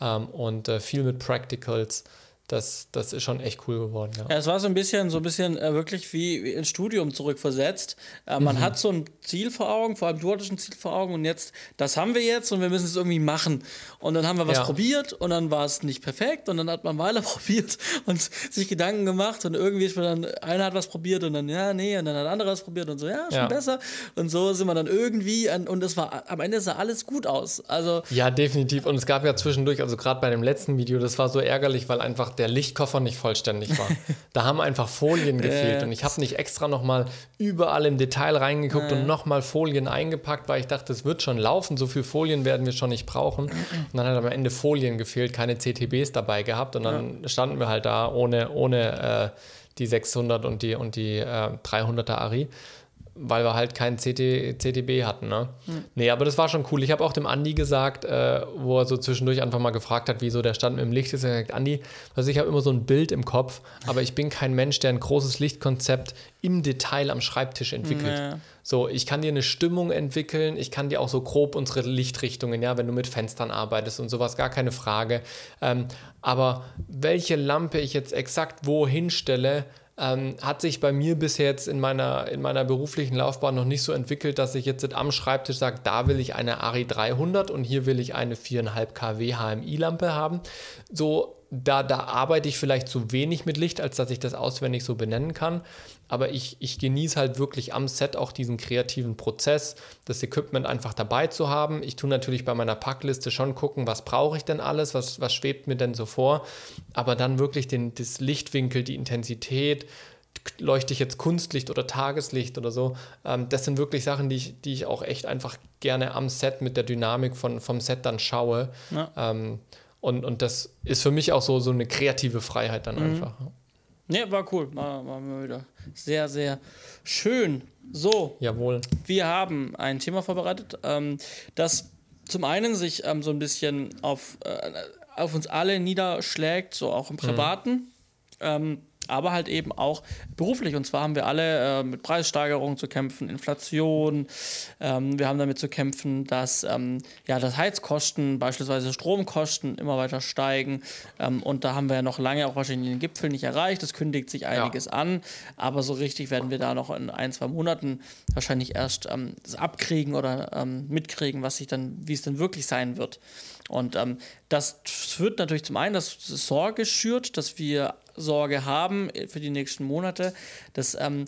B: ähm, und äh, viel mit Practicals. Das, das ist schon echt cool geworden. Ja.
A: Ja, es war so ein bisschen, so ein bisschen äh, wirklich wie, wie ins Studium zurückversetzt. Äh,
B: Mhm.
A: man hat so ein Ziel vor Augen, vor allem du hattest ein Ziel vor Augen und jetzt, das haben wir jetzt und wir müssen es irgendwie machen. Und dann haben wir was
B: Ja.
A: probiert und dann war es nicht perfekt und dann hat man weiter (laughs) probiert und sich Gedanken gemacht und irgendwie ist man dann, einer hat was probiert und dann, ja, nee, und dann hat der andere was probiert und so, ja, schon
B: Ja.
A: besser. Und so sind wir dann irgendwie, an, und es war, am Ende sah alles gut aus. Also,
B: Ja, definitiv. Und es gab ja zwischendurch, also gerade bei dem letzten Video, das war so ärgerlich, weil einfach der Lichtkoffer nicht vollständig war. da haben einfach Folien (laughs) gefehlt. Und ich habe nicht extra nochmal überall im Detail reingeguckt und nochmal Folien eingepackt, weil ich dachte, es wird schon laufen. So viel Folien werden wir schon nicht brauchen. Und dann hat am Ende Folien gefehlt, keine CTBs dabei gehabt. Und dann standen wir halt da ohne, ohne äh, die 600 und die, und die äh, 300er Ari weil wir halt kein CT, CTB hatten. Ne? Nee, aber das war schon cool. Ich habe auch dem Andi gesagt, äh, wo er so zwischendurch einfach mal gefragt hat, wie so der Stand mit dem Licht ist. Er hat gesagt, Andi, also ich habe immer so ein Bild im Kopf, aber ich bin kein Mensch, der ein großes Lichtkonzept im Detail am Schreibtisch entwickelt.
A: Nee.
B: So, ich kann dir eine Stimmung entwickeln, ich kann dir auch so grob unsere Lichtrichtungen, ja, wenn du mit Fenstern arbeitest und sowas, gar keine Frage. Ähm, aber welche Lampe ich jetzt exakt wo hinstelle, ähm, hat sich bei mir bisher jetzt in meiner, in meiner beruflichen Laufbahn noch nicht so entwickelt, dass ich jetzt am Schreibtisch sage, da will ich eine ARI 300 und hier will ich eine 4,5 kW HMI-Lampe haben. So, da, da arbeite ich vielleicht zu wenig mit Licht, als dass ich das auswendig so benennen kann. Aber ich, ich genieße halt wirklich am Set auch diesen kreativen Prozess, das Equipment einfach dabei zu haben. Ich tue natürlich bei meiner Packliste schon gucken, was brauche ich denn alles, was, was schwebt mir denn so vor. Aber dann wirklich den, das Lichtwinkel, die Intensität, leuchte ich jetzt Kunstlicht oder Tageslicht oder so. Ähm, das sind wirklich Sachen, die ich, die ich auch echt einfach gerne am Set mit der Dynamik von, vom Set dann schaue.
A: Ja.
B: Ähm, und, und das ist für mich auch so, so eine kreative Freiheit dann einfach.
A: Nee, war cool. War, war mal wieder sehr, sehr schön. So,
B: Jawohl.
A: wir haben ein Thema vorbereitet, ähm, das zum einen sich ähm, so ein bisschen auf, äh, auf uns alle niederschlägt, so auch im Privaten. Ähm, aber halt eben auch beruflich. Und zwar haben wir alle äh, mit Preissteigerungen zu kämpfen, Inflation. Ähm, wir haben damit zu kämpfen, dass ähm, ja, das Heizkosten, beispielsweise Stromkosten immer weiter steigen. Ähm, und da haben wir ja noch lange auch wahrscheinlich den Gipfel nicht erreicht. Es kündigt sich einiges ja. an, aber so richtig werden wir da noch in ein, zwei Monaten wahrscheinlich erst ähm, das abkriegen oder ähm, mitkriegen, was sich dann, wie es denn wirklich sein wird. Und ähm, das führt natürlich zum einen, dass Sorge schürt, dass wir Sorge haben für die nächsten Monate. Das ähm,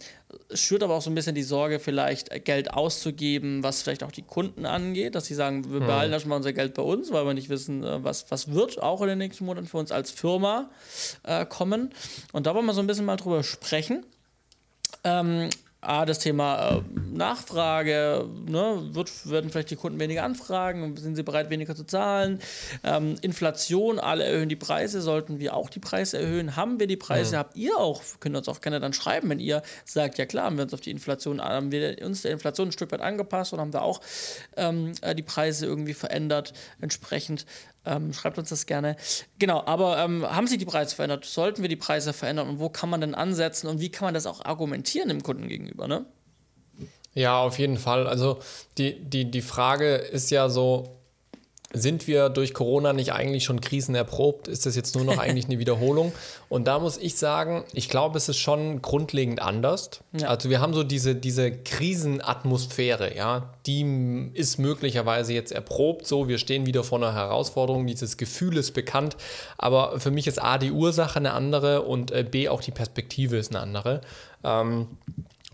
A: schürt aber auch so ein bisschen die Sorge, vielleicht Geld auszugeben, was vielleicht auch die Kunden angeht, dass sie sagen, wir hm. behalten erstmal unser Geld bei uns, weil wir nicht wissen, äh, was, was wird auch in den nächsten Monaten für uns als Firma äh, kommen. Und da wollen wir so ein bisschen mal drüber sprechen. Ähm, A, das Thema äh, Nachfrage, ne, wird, werden vielleicht die Kunden weniger anfragen, sind sie bereit, weniger zu zahlen? Ähm, Inflation, alle erhöhen die Preise, sollten wir auch die Preise erhöhen? Haben wir die Preise? Mhm. Habt ihr auch, könnt uns auch gerne dann schreiben, wenn ihr sagt, ja klar, haben wir uns auf die Inflation, haben wir uns der Inflation ein Stück weit angepasst und haben da auch ähm, äh, die Preise irgendwie verändert entsprechend. Ähm, schreibt uns das gerne. Genau, aber ähm, haben sich die Preise verändert? Sollten wir die Preise verändern und wo kann man denn ansetzen und wie kann man das auch argumentieren dem Kunden gegenüber? Ne?
B: Ja, auf jeden Fall. Also die, die, die Frage ist ja so, sind wir durch Corona nicht eigentlich schon krisenerprobt? Ist das jetzt nur noch (laughs) eigentlich eine Wiederholung? Und da muss ich sagen, ich glaube, es ist schon grundlegend anders. Ja. Also wir haben so diese, diese Krisenatmosphäre, ja, die ist möglicherweise jetzt erprobt. So, wir stehen wieder vor einer Herausforderung. Dieses Gefühl ist bekannt. Aber für mich ist A die Ursache eine andere und äh, B auch die Perspektive ist eine andere. Ähm,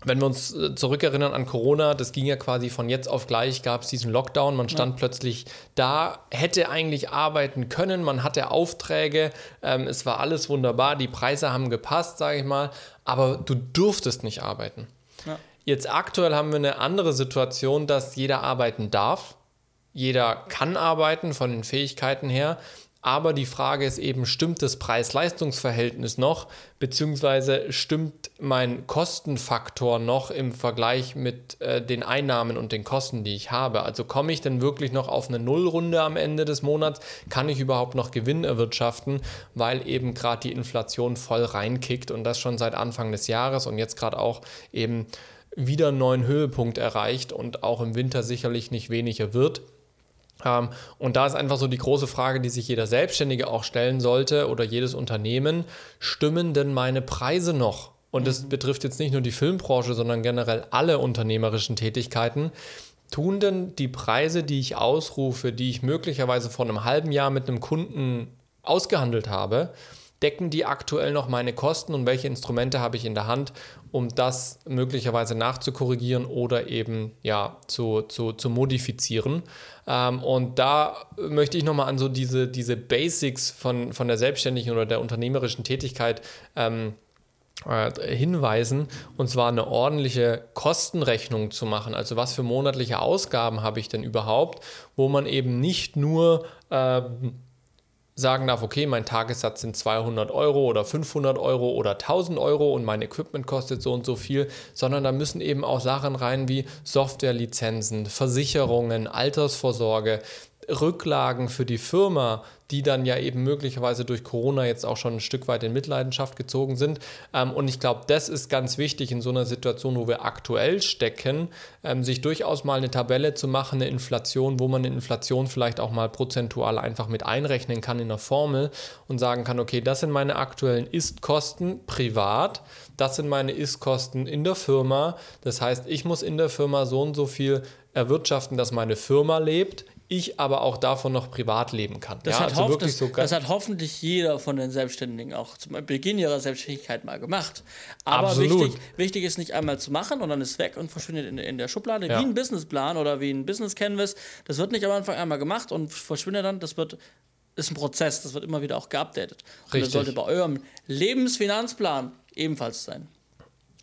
B: wenn wir uns äh, zurückerinnern an Corona, das ging ja quasi von jetzt auf gleich, gab es diesen Lockdown, man stand ja. plötzlich da, hätte eigentlich arbeiten können, man hatte Aufträge, ähm, es war alles wunderbar, die Preise haben gepasst, sage ich mal, aber du durftest nicht arbeiten. Ja. Jetzt aktuell haben wir eine andere Situation, dass jeder arbeiten darf. Jeder kann arbeiten von den Fähigkeiten her. Aber die Frage ist eben, stimmt das Preis-Leistungs-Verhältnis noch, beziehungsweise stimmt mein Kostenfaktor noch im Vergleich mit äh, den Einnahmen und den Kosten, die ich habe? Also komme ich denn wirklich noch auf eine Nullrunde am Ende des Monats? Kann ich überhaupt noch Gewinn erwirtschaften, weil eben gerade die Inflation voll reinkickt und das schon seit Anfang des Jahres und jetzt gerade auch eben wieder einen neuen Höhepunkt erreicht und auch im Winter sicherlich nicht weniger wird. Ähm, und da ist einfach so die große Frage, die sich jeder Selbstständige auch stellen sollte oder jedes Unternehmen, stimmen denn meine Preise noch? Und das mhm. betrifft jetzt nicht nur die Filmbranche, sondern generell alle unternehmerischen Tätigkeiten. Tun denn die Preise, die ich ausrufe, die ich möglicherweise vor einem halben Jahr mit einem Kunden ausgehandelt habe, decken die aktuell noch meine Kosten und welche Instrumente habe ich in der Hand, um das möglicherweise nachzukorrigieren oder eben ja zu, zu, zu modifizieren. Ähm, und da möchte ich nochmal an so diese, diese Basics von, von der selbstständigen oder der unternehmerischen Tätigkeit ähm, äh, hinweisen, und zwar eine ordentliche Kostenrechnung zu machen. Also was für monatliche Ausgaben habe ich denn überhaupt, wo man eben nicht nur ähm, sagen darf, okay, mein Tagessatz sind 200 Euro oder 500 Euro oder 1000 Euro und mein Equipment kostet so und so viel, sondern da müssen eben auch Sachen rein wie Softwarelizenzen, Versicherungen, Altersvorsorge, Rücklagen für die Firma, die dann ja eben möglicherweise durch Corona jetzt auch schon ein Stück weit in Mitleidenschaft gezogen sind. Ähm, und ich glaube, das ist ganz wichtig in so einer Situation, wo wir aktuell stecken, ähm, sich durchaus mal eine Tabelle zu machen, eine Inflation, wo man eine Inflation vielleicht auch mal prozentual einfach mit einrechnen kann in der Formel und sagen kann, okay, das sind meine aktuellen Ist-Kosten privat, das sind meine Ist-Kosten in der Firma. Das heißt, ich muss in der Firma so und so viel erwirtschaften, dass meine Firma lebt ich aber auch davon noch privat leben kann.
A: Das, ja, hat, also das, so das hat hoffentlich jeder von den Selbstständigen auch zum Beginn ihrer Selbstständigkeit mal gemacht. Aber wichtig, wichtig, ist nicht einmal zu machen und dann ist weg und verschwindet in, in der Schublade, ja. wie ein Businessplan oder wie ein Business Canvas. Das wird nicht am Anfang einmal gemacht und verschwindet dann. Das wird ist ein Prozess, das wird immer wieder auch geupdatet. Und Richtig. das sollte bei eurem Lebensfinanzplan ebenfalls sein.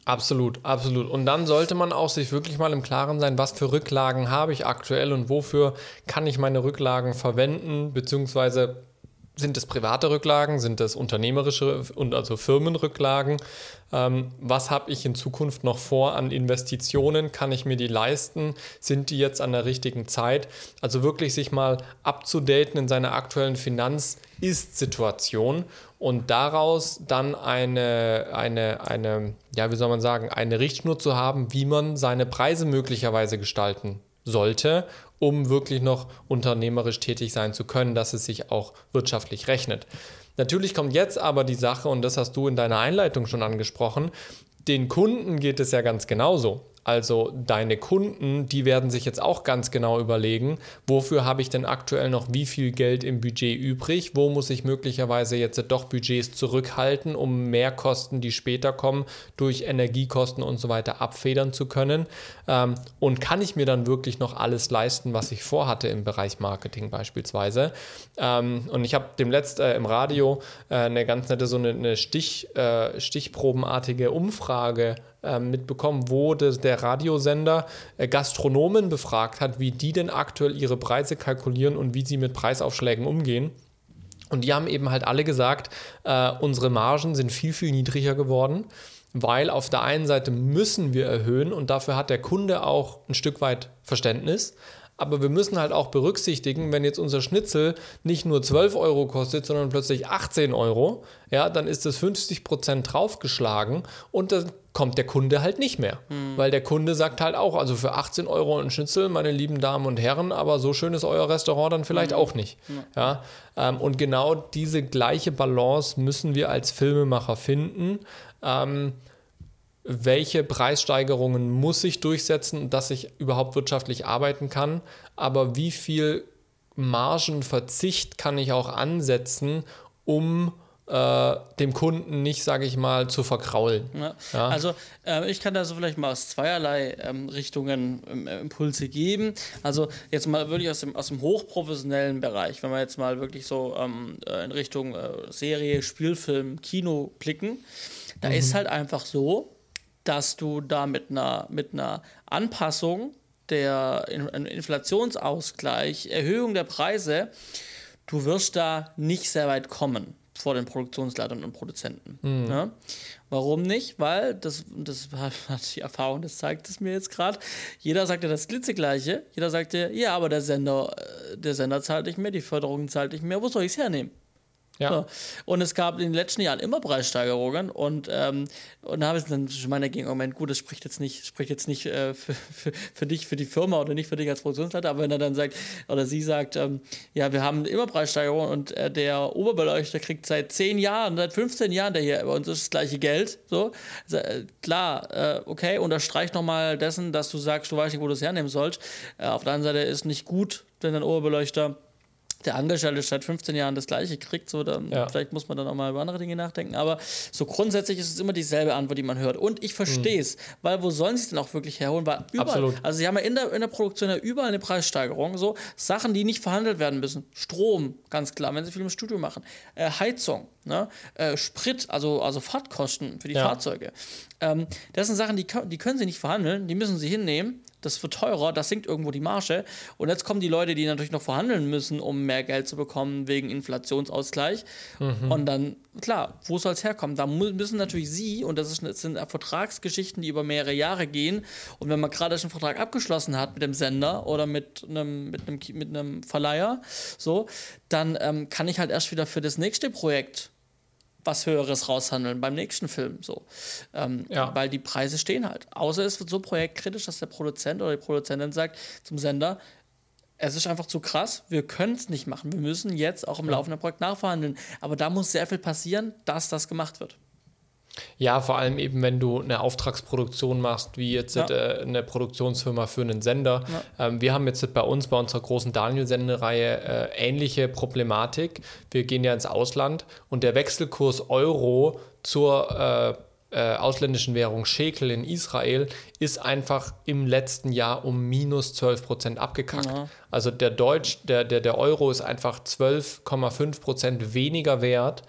B: Absolut, absolut. Und dann sollte man auch sich wirklich mal im Klaren sein, was für Rücklagen habe ich aktuell und wofür kann ich meine Rücklagen verwenden, beziehungsweise sind es private Rücklagen? Sind es unternehmerische und also Firmenrücklagen? Ähm, was habe ich in Zukunft noch vor an Investitionen? Kann ich mir die leisten? Sind die jetzt an der richtigen Zeit? Also wirklich sich mal abzudaten in seiner aktuellen Finanz-Ist-Situation und daraus dann eine, eine, eine, ja, wie soll man sagen, eine Richtschnur zu haben, wie man seine Preise möglicherweise gestalten sollte um wirklich noch unternehmerisch tätig sein zu können, dass es sich auch wirtschaftlich rechnet. Natürlich kommt jetzt aber die Sache, und das hast du in deiner Einleitung schon angesprochen, den Kunden geht es ja ganz genauso. Also deine Kunden, die werden sich jetzt auch ganz genau überlegen, wofür habe ich denn aktuell noch wie viel Geld im Budget übrig, wo muss ich möglicherweise jetzt doch Budgets zurückhalten, um Mehrkosten, die später kommen, durch Energiekosten und so weiter abfedern zu können. Ähm, und kann ich mir dann wirklich noch alles leisten, was ich vorhatte im Bereich Marketing beispielsweise. Ähm, und ich habe dem letzt äh, im Radio äh, eine ganz nette, so eine, eine Stich, äh, stichprobenartige Umfrage mitbekommen, wo das, der Radiosender äh, Gastronomen befragt hat, wie die denn aktuell ihre Preise kalkulieren und wie sie mit Preisaufschlägen umgehen. Und die haben eben halt alle gesagt, äh, unsere Margen sind viel, viel niedriger geworden, weil auf der einen Seite müssen wir erhöhen und dafür hat der Kunde auch ein Stück weit Verständnis. Aber wir müssen halt auch berücksichtigen, wenn jetzt unser Schnitzel nicht nur 12 Euro kostet, sondern plötzlich 18 Euro, ja, dann ist das 50 Prozent draufgeschlagen und dann kommt der Kunde halt nicht mehr. Mhm. Weil der Kunde sagt halt auch, also für 18 Euro ein Schnitzel, meine lieben Damen und Herren, aber so schön ist euer Restaurant dann vielleicht mhm. auch nicht. Mhm. Ja, ähm, und genau diese gleiche Balance müssen wir als Filmemacher finden. Ähm, welche Preissteigerungen muss ich durchsetzen, dass ich überhaupt wirtschaftlich arbeiten kann, aber wie viel Margenverzicht kann ich auch ansetzen, um äh, dem Kunden nicht, sage ich mal, zu verkraulen.
A: Ja. Ja. Also äh, ich kann da so vielleicht mal aus zweierlei ähm, Richtungen ähm, Impulse geben. Also jetzt mal wirklich aus dem, aus dem hochprofessionellen Bereich, wenn wir jetzt mal wirklich so ähm, äh, in Richtung äh, Serie, Spielfilm, Kino blicken, da mhm. ist halt einfach so, dass du da mit einer, mit einer Anpassung der Inflationsausgleich, Erhöhung der Preise, du wirst da nicht sehr weit kommen vor den Produktionsleitern und Produzenten. Mhm. Ja? Warum nicht? Weil, das, das hat (laughs) die Erfahrung, das zeigt es mir jetzt gerade, jeder sagt ja das Glitzegleiche. Jeder sagt ja, ja, aber der Sender, äh, der Sender zahlt nicht mehr, die Förderung zahlt nicht mehr, wo soll ich es hernehmen? Ja. So. Und es gab in den letzten Jahren immer Preissteigerungen und, ähm, und da habe ich dann schon mal dagegen, Moment, gut, das spricht jetzt nicht, spricht jetzt nicht äh, für, für, für, dich, für die Firma oder nicht für dich als Produktionsleiter, aber wenn er dann sagt, oder sie sagt, ähm, ja, wir haben immer Preissteigerungen und äh, der Oberbeleuchter kriegt seit 10 Jahren, seit 15 Jahren, der hier bei uns ist, das gleiche Geld. So, also, äh, klar, äh, okay, unterstreicht nochmal dessen, dass du sagst, du weißt nicht, wo du es hernehmen sollst. Äh, auf der anderen Seite ist nicht gut, wenn ein Oberbeleuchter der Angestellte seit 15 Jahren das Gleiche kriegt, so dann ja. vielleicht muss man dann auch mal über andere Dinge nachdenken. Aber so grundsätzlich ist es immer dieselbe Antwort, die man hört. Und ich verstehe es, mhm. weil wo sollen sie es denn auch wirklich herholen? Weil überall, Absolut. also sie haben ja in der, in der Produktion ja überall eine Preissteigerung, so Sachen, die nicht verhandelt werden müssen. Strom, ganz klar, wenn sie viel im Studio machen. Äh, Heizung, ne? Äh, Sprit, also, also Fahrtkosten für die ja. Fahrzeuge. Ähm, das sind Sachen, die, die können sie nicht verhandeln, die müssen sie hinnehmen das wird teurer, das sinkt irgendwo die Marge. Und jetzt kommen die Leute, die natürlich noch verhandeln müssen, um mehr Geld zu bekommen wegen Inflationsausgleich. Mhm. Und dann, klar, wo soll es herkommen? Da müssen natürlich sie, und das, ist, das sind Vertragsgeschichten, die über mehrere Jahre gehen. Und wenn man gerade schon einen Vertrag abgeschlossen hat mit dem Sender oder mit einem, mit einem, mit einem Verleiher, so, dann ähm, kann ich halt erst wieder für das nächste Projekt was Höheres raushandeln beim nächsten Film. So. Ähm, ja. Weil die Preise stehen halt. Außer es wird so projektkritisch, dass der Produzent oder die Produzentin sagt zum Sender, es ist einfach zu krass, wir können es nicht machen. Wir müssen jetzt auch im laufenden Projekt nachverhandeln. Aber da muss sehr viel passieren, dass das gemacht wird.
B: Ja, vor allem eben, wenn du eine Auftragsproduktion machst, wie jetzt ja. äh, eine Produktionsfirma für einen Sender. Ja. Ähm, wir haben jetzt bei uns, bei unserer großen Daniel-Sendereihe, äh, ähnliche Problematik. Wir gehen ja ins Ausland und der Wechselkurs Euro zur äh, äh ausländischen Währung Shekel in Israel ist einfach im letzten Jahr um minus 12 Prozent abgekackt. Ja. Also der Deutsch, der, der, der Euro ist einfach 12,5 Prozent weniger wert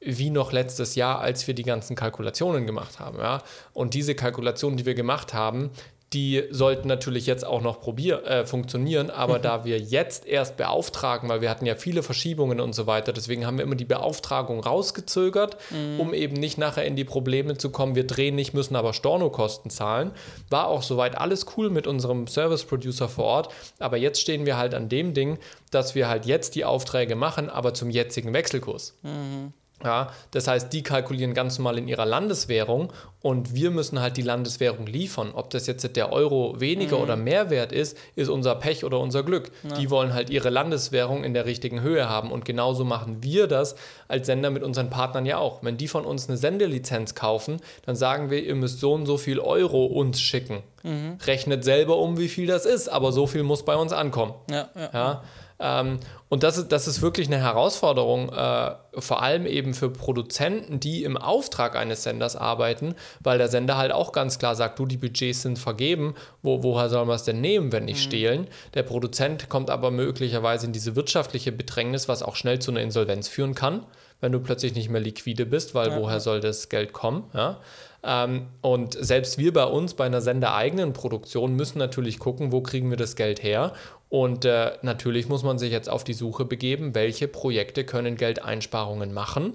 B: wie noch letztes Jahr, als wir die ganzen Kalkulationen gemacht haben. Ja? Und diese Kalkulationen, die wir gemacht haben, die sollten natürlich jetzt auch noch probier äh, funktionieren, aber mhm. da wir jetzt erst beauftragen, weil wir hatten ja viele Verschiebungen und so weiter, deswegen haben wir immer die Beauftragung rausgezögert, mhm. um eben nicht nachher in die Probleme zu kommen, wir drehen nicht, müssen aber Stornokosten zahlen. War auch soweit alles cool mit unserem Service Producer vor Ort, aber jetzt stehen wir halt an dem Ding, dass wir halt jetzt die Aufträge machen, aber zum jetzigen Wechselkurs. Mhm. Ja, das heißt, die kalkulieren ganz normal in ihrer Landeswährung und wir müssen halt die Landeswährung liefern. Ob das jetzt der Euro weniger mhm. oder mehr wert ist, ist unser Pech oder unser Glück. Ja. Die wollen halt ihre Landeswährung in der richtigen Höhe haben und genauso machen wir das als Sender mit unseren Partnern ja auch. Wenn die von uns eine Sendelizenz kaufen, dann sagen wir, ihr müsst so und so viel Euro uns schicken. Mhm. Rechnet selber um, wie viel das ist, aber so viel muss bei uns ankommen. Ja, ja. Ähm, und das ist, das ist wirklich eine Herausforderung, äh, vor allem eben für Produzenten, die im Auftrag eines Senders arbeiten, weil der Sender halt auch ganz klar sagt, du, die Budgets sind vergeben, wo, woher soll man es denn nehmen, wenn nicht mhm. stehlen? Der Produzent kommt aber möglicherweise in diese wirtschaftliche Bedrängnis, was auch schnell zu einer Insolvenz führen kann, wenn du plötzlich nicht mehr liquide bist, weil ja. woher soll das Geld kommen? Ja? Ähm, und selbst wir bei uns bei einer sendereigenen Produktion müssen natürlich gucken, wo kriegen wir das Geld her. Und äh, natürlich muss man sich jetzt auf die Suche begeben, welche Projekte können Geldeinsparungen machen.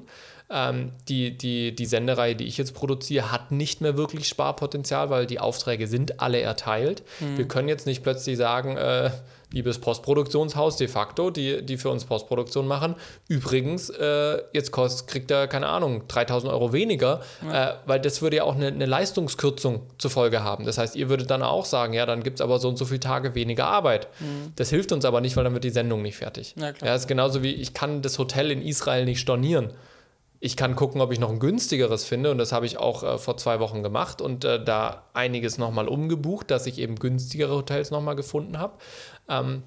B: Ähm, die, die, die Sendereihe, die ich jetzt produziere, hat nicht mehr wirklich Sparpotenzial, weil die Aufträge sind alle erteilt. Mhm. Wir können jetzt nicht plötzlich sagen, äh, liebes Postproduktionshaus de facto, die, die für uns Postproduktion machen. Übrigens, äh, jetzt kostet, kriegt er, keine Ahnung, 3000 Euro weniger, ja. äh, weil das würde ja auch eine, eine, Leistungskürzung zur Folge haben. Das heißt, ihr würdet dann auch sagen, ja, dann gibt es aber so und so viele Tage weniger Arbeit. Mhm. Das hilft uns aber nicht, weil dann wird die Sendung nicht fertig. Ja, klar. ja, ist genauso wie, ich kann das Hotel in Israel nicht stornieren. Ich kann gucken, ob ich noch ein günstigeres finde und das habe ich auch äh, vor zwei Wochen gemacht und äh, da einiges nochmal umgebucht, dass ich eben günstigere Hotels nochmal gefunden habe. Ähm,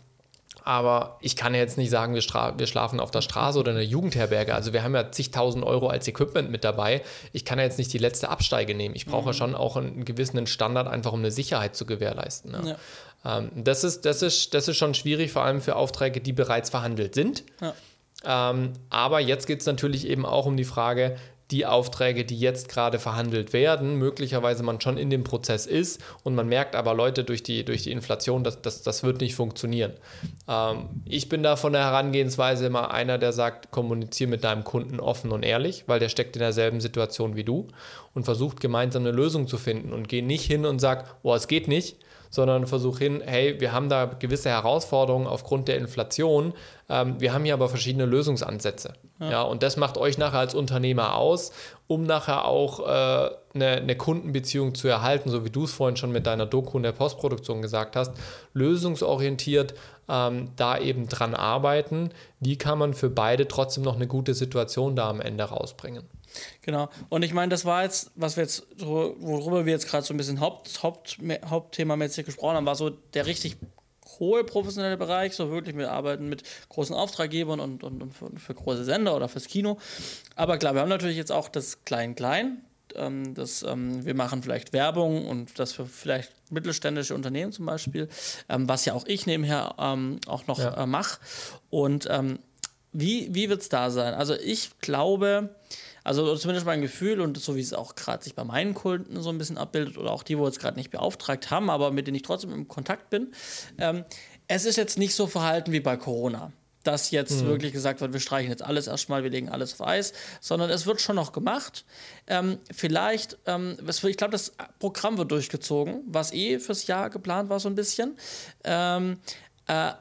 B: aber ich kann ja jetzt nicht sagen, wir, wir, schlafen auf der Straße oder in der Jugendherberge. Also wir haben ja zigtausend Euro als Equipment mit dabei. Ich kann ja jetzt nicht die letzte Absteige nehmen. Ich brauche mhm. ja schon auch einen gewissen Standard, einfach um eine Sicherheit zu gewährleisten. Ne? Ja. Ähm, das, ist, das, ist, das ist schon schwierig, vor allem für Aufträge, die bereits verhandelt sind. Ja. Ähm, aber jetzt geht es natürlich eben auch um die Frage, die Aufträge, die jetzt gerade verhandelt werden, möglicherweise man schon in dem Prozess ist und man merkt aber, Leute, durch die, durch die Inflation, das, das, das wird nicht funktionieren. Ähm, ich bin da von der Herangehensweise immer einer, der sagt, kommuniziere mit deinem Kunden offen und ehrlich, weil der steckt in derselben Situation wie du und versucht gemeinsam eine Lösung zu finden und geh nicht hin und sag, boah, es geht nicht, sondern versuch hin, hey, wir haben da gewisse Herausforderungen aufgrund der Inflation, ähm, wir haben hier aber verschiedene Lösungsansätze. Ja. ja. und das macht euch nachher als Unternehmer aus, um nachher auch äh, eine, eine, Kundenbeziehung zu erhalten, so wie du es vorhin schon mit deiner Doku in der Postproduktion gesagt hast, lösungsorientiert ähm, da eben dran arbeiten. Wie kann man für beide trotzdem noch eine gute Situation da am Ende rausbringen?
A: Genau. Und ich meine, das war jetzt, was wir jetzt, worüber wir jetzt gerade so ein bisschen Haupt, Haupt, Hauptthema mäßig gesprochen haben, war so der richtig hohe professionelle Bereich, so wirklich wir arbeiten mit großen Auftraggebern und, und, und für, für, große Sender oder fürs Kino. Aber klar, wir haben natürlich jetzt auch das Klein-Klein. Ähm, das, ähm, wir machen vielleicht Werbung und das für vielleicht mittelständische Unternehmen zum Beispiel, ähm, was ja auch ich nebenher ähm, auch noch ja. äh, mache. Und ähm, wie, wie wird es da sein? Also ich glaube, also zumindest mein Gefühl und so wie es auch gerade sich bei meinen Kunden so ein bisschen abbildet oder auch die, wo jetzt gerade nicht beauftragt haben, aber mit denen ich trotzdem im Kontakt bin. Ähm, es ist jetzt nicht so verhalten wie bei Corona dass jetzt mhm. wirklich gesagt wird, wir streichen jetzt alles erstmal, wir legen alles auf Eis, sondern es wird schon noch gemacht. Ähm, vielleicht, ähm, ich glaube, das Programm wird durchgezogen, was eh fürs Jahr geplant war, so ein bisschen. Ähm, äh,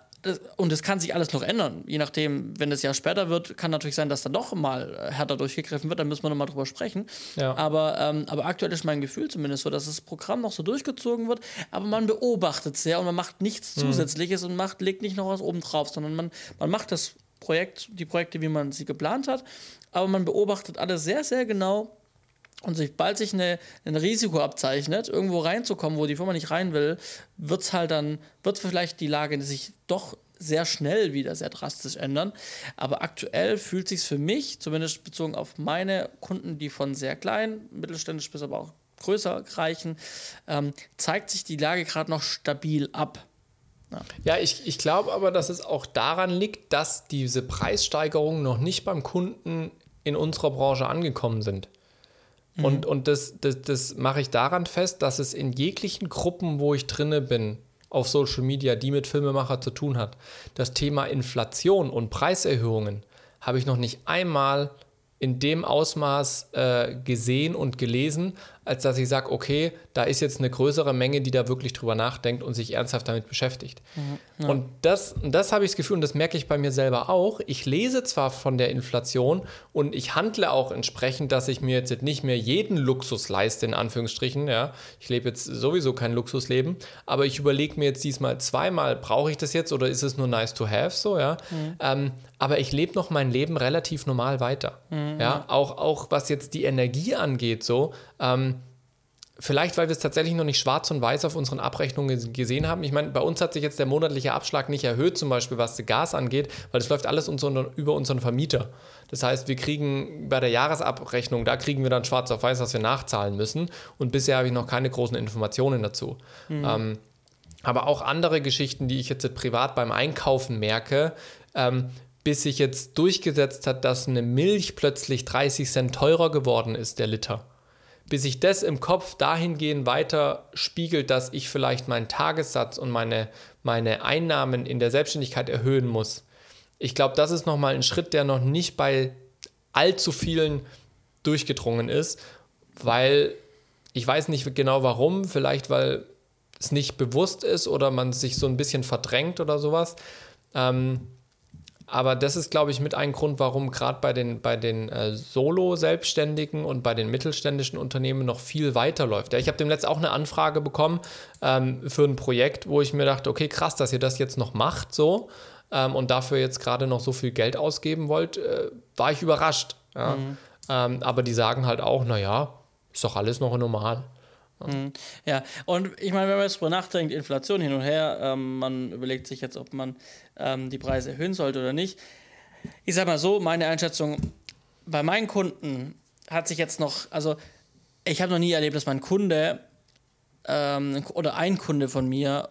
A: und es kann sich alles noch ändern. Je nachdem, wenn das Jahr später wird, kann natürlich sein, dass dann doch mal äh, härter durchgegriffen wird. Dann müssen wir nochmal drüber sprechen. Ja. Aber, ähm, aber aktuell ist mein Gefühl zumindest so, dass das Programm noch so durchgezogen wird. Aber man beobachtet sehr und man macht nichts mhm. Zusätzliches und macht, legt nicht noch was oben drauf, sondern man, man macht das Projekt, die Projekte, wie man sie geplant hat. Aber man beobachtet alles sehr, sehr genau und sich bald sich eine, ein Risiko abzeichnet, irgendwo reinzukommen, wo die Firma nicht rein will, wird es halt dann, wird vielleicht die Lage sich doch sehr schnell wieder sehr drastisch ändern. Aber aktuell fühlt sich für mich, zumindest bezogen auf meine Kunden, die von sehr klein, mittelständisch bis aber auch größer reichen, ähm, zeigt sich die Lage gerade noch stabil ab.
B: Ja, ja ich, ich glaube aber, dass es auch daran liegt, dass diese Preissteigerungen noch nicht beim Kunden in unserer Branche angekommen sind. Mhm. Und, und das, das, das mache ich daran fest, dass es in jeglichen Gruppen, wo ich drinne bin, auf Social Media, die mit Filmemacher zu tun hat, das Thema Inflation und Preiserhöhungen habe ich noch nicht einmal in dem Ausmaß äh, gesehen und gelesen, als dass ich sage, okay, da ist jetzt eine größere Menge, die da wirklich drüber nachdenkt und sich ernsthaft damit beschäftigt. Mhm, ja. Und das, das habe ich das Gefühl, und das merke ich bei mir selber auch. Ich lese zwar von der Inflation und ich handle auch entsprechend, dass ich mir jetzt nicht mehr jeden Luxus leiste, in Anführungsstrichen. Ja. Ich lebe jetzt sowieso kein Luxusleben, aber ich überlege mir jetzt diesmal zweimal, brauche ich das jetzt oder ist es nur nice to have so, ja. Mhm. Ähm, aber ich lebe noch mein Leben relativ normal weiter. Mhm. Ja, auch, auch was jetzt die Energie angeht, so. Ähm, Vielleicht, weil wir es tatsächlich noch nicht schwarz und weiß auf unseren Abrechnungen gesehen haben. Ich meine, bei uns hat sich jetzt der monatliche Abschlag nicht erhöht, zum Beispiel was Gas angeht, weil das läuft alles über unseren Vermieter. Das heißt, wir kriegen bei der Jahresabrechnung, da kriegen wir dann schwarz auf weiß, was wir nachzahlen müssen. Und bisher habe ich noch keine großen Informationen dazu. Mhm. Ähm, aber auch andere Geschichten, die ich jetzt privat beim Einkaufen merke, ähm, bis sich jetzt durchgesetzt hat, dass eine Milch plötzlich 30 Cent teurer geworden ist, der Liter bis sich das im Kopf dahingehend weiter spiegelt, dass ich vielleicht meinen Tagessatz und meine, meine Einnahmen in der Selbstständigkeit erhöhen muss. Ich glaube, das ist nochmal ein Schritt, der noch nicht bei allzu vielen durchgedrungen ist, weil ich weiß nicht genau warum, vielleicht weil es nicht bewusst ist oder man sich so ein bisschen verdrängt oder sowas. Ähm, aber das ist, glaube ich, mit ein Grund, warum gerade bei den, bei den äh, Solo-Selbstständigen und bei den mittelständischen Unternehmen noch viel weiterläuft. Ja, ich habe demnächst auch eine Anfrage bekommen ähm, für ein Projekt, wo ich mir dachte, okay, krass, dass ihr das jetzt noch macht so ähm, und dafür jetzt gerade noch so viel Geld ausgeben wollt, äh, war ich überrascht. Ja? Mhm. Ähm, aber die sagen halt auch, naja, ist doch alles noch normal.
A: Mhm. Ja, und ich meine, wenn man jetzt drüber nachdenkt, Inflation hin und her, ähm, man überlegt sich jetzt, ob man ähm, die Preise erhöhen sollte oder nicht. Ich sag mal so, meine Einschätzung, bei meinen Kunden hat sich jetzt noch, also ich habe noch nie erlebt, dass mein Kunde ähm, oder ein Kunde von mir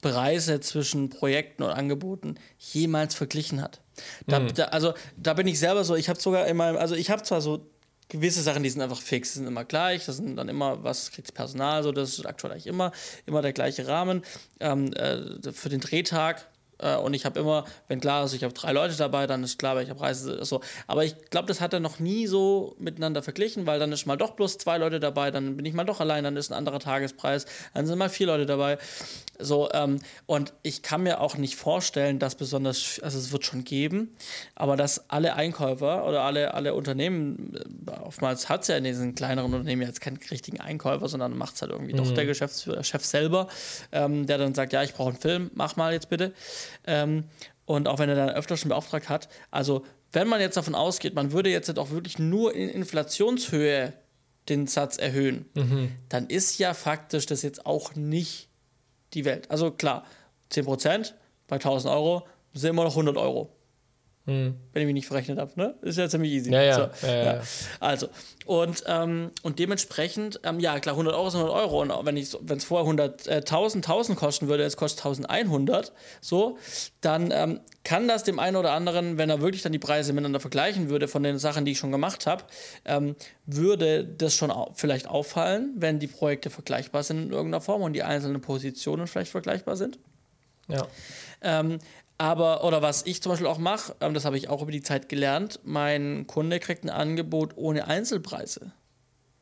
A: Preise zwischen Projekten und Angeboten jemals verglichen hat. Da, mhm. da, also da bin ich selber so, ich habe sogar in meinem, also ich habe zwar so gewisse Sachen, die sind einfach fix, die sind immer gleich, das sind dann immer, was kriegt das Personal, so, das ist aktuell eigentlich immer, immer der gleiche Rahmen. Ähm, äh, für den Drehtag äh, und ich habe immer, wenn klar ist, ich habe drei Leute dabei, dann ist klar, welcher Preis ist so. Aber ich glaube, das hat er noch nie so miteinander verglichen, weil dann ist mal doch bloß zwei Leute dabei, dann bin ich mal doch allein, dann ist ein anderer Tagespreis, dann sind mal vier Leute dabei. So, ähm, und ich kann mir auch nicht vorstellen, dass besonders, also es wird schon geben, aber dass alle Einkäufer oder alle, alle Unternehmen, äh, oftmals hat es ja in diesen kleineren Unternehmen jetzt keinen richtigen Einkäufer, sondern macht es halt irgendwie mhm. doch der Geschäftsführer, Chef selber, ähm, der dann sagt, ja, ich brauche einen Film, mach mal jetzt bitte. Ähm, und auch wenn er dann öfter schon beauftragt hat, also wenn man jetzt davon ausgeht, man würde jetzt auch wirklich nur in Inflationshöhe den Satz erhöhen, mhm. dann ist ja faktisch das jetzt auch nicht die Welt. Also klar, 10% bei 1000 Euro sind immer noch 100 Euro. Hm. Wenn ich mich nicht verrechnet habe, ne? Ist ja ziemlich easy.
B: Ja, ja. So, ja.
A: Also, und, ähm, und dementsprechend, ähm, ja, klar, 100 Euro sind 100 Euro. Und wenn es vorher 100, äh, 1000, 1000 kosten würde, jetzt kostet 1100, so, dann ähm, kann das dem einen oder anderen, wenn er wirklich dann die Preise miteinander vergleichen würde von den Sachen, die ich schon gemacht habe, ähm, würde das schon au vielleicht auffallen, wenn die Projekte vergleichbar sind in irgendeiner Form und die einzelnen Positionen vielleicht vergleichbar sind.
B: Ja.
A: Ähm, aber, oder was ich zum Beispiel auch mache, ähm, das habe ich auch über die Zeit gelernt, mein Kunde kriegt ein Angebot ohne Einzelpreise.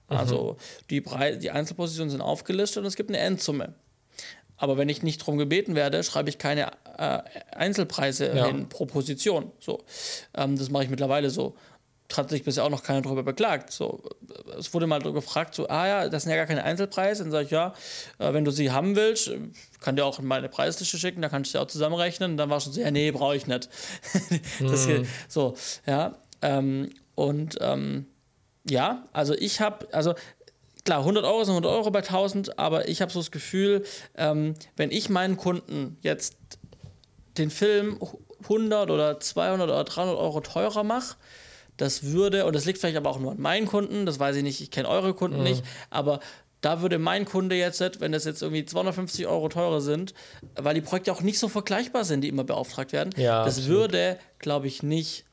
A: Mhm. Also die, die Einzelpositionen sind aufgelistet und es gibt eine Endsumme. Aber wenn ich nicht darum gebeten werde, schreibe ich keine äh, Einzelpreise ja. hin pro Position. So. Ähm, das mache ich mittlerweile so hat sich bisher auch noch keiner darüber beklagt. So, es wurde mal gefragt, so, ah ja, das sind ja gar keine Einzelpreise. Dann sage ich, ja, äh, wenn du sie haben willst, kann dir auch meine Preisliste schicken, da kannst du sie auch zusammenrechnen. Und dann war schon so, ja, nee, brauche ich nicht. (laughs) das hier, so, ja. Ähm, und ähm, ja, also ich habe, also klar, 100 Euro sind 100 Euro bei 1000, aber ich habe so das Gefühl, ähm, wenn ich meinen Kunden jetzt den Film 100 oder 200 oder 300 Euro teurer mache, das würde, und das liegt vielleicht aber auch nur an meinen Kunden, das weiß ich nicht, ich kenne eure Kunden mhm. nicht, aber da würde mein Kunde jetzt, wenn das jetzt irgendwie 250 Euro teurer sind, weil die Projekte auch nicht so vergleichbar sind, die immer beauftragt werden, ja, das absolut. würde, glaube ich, nicht,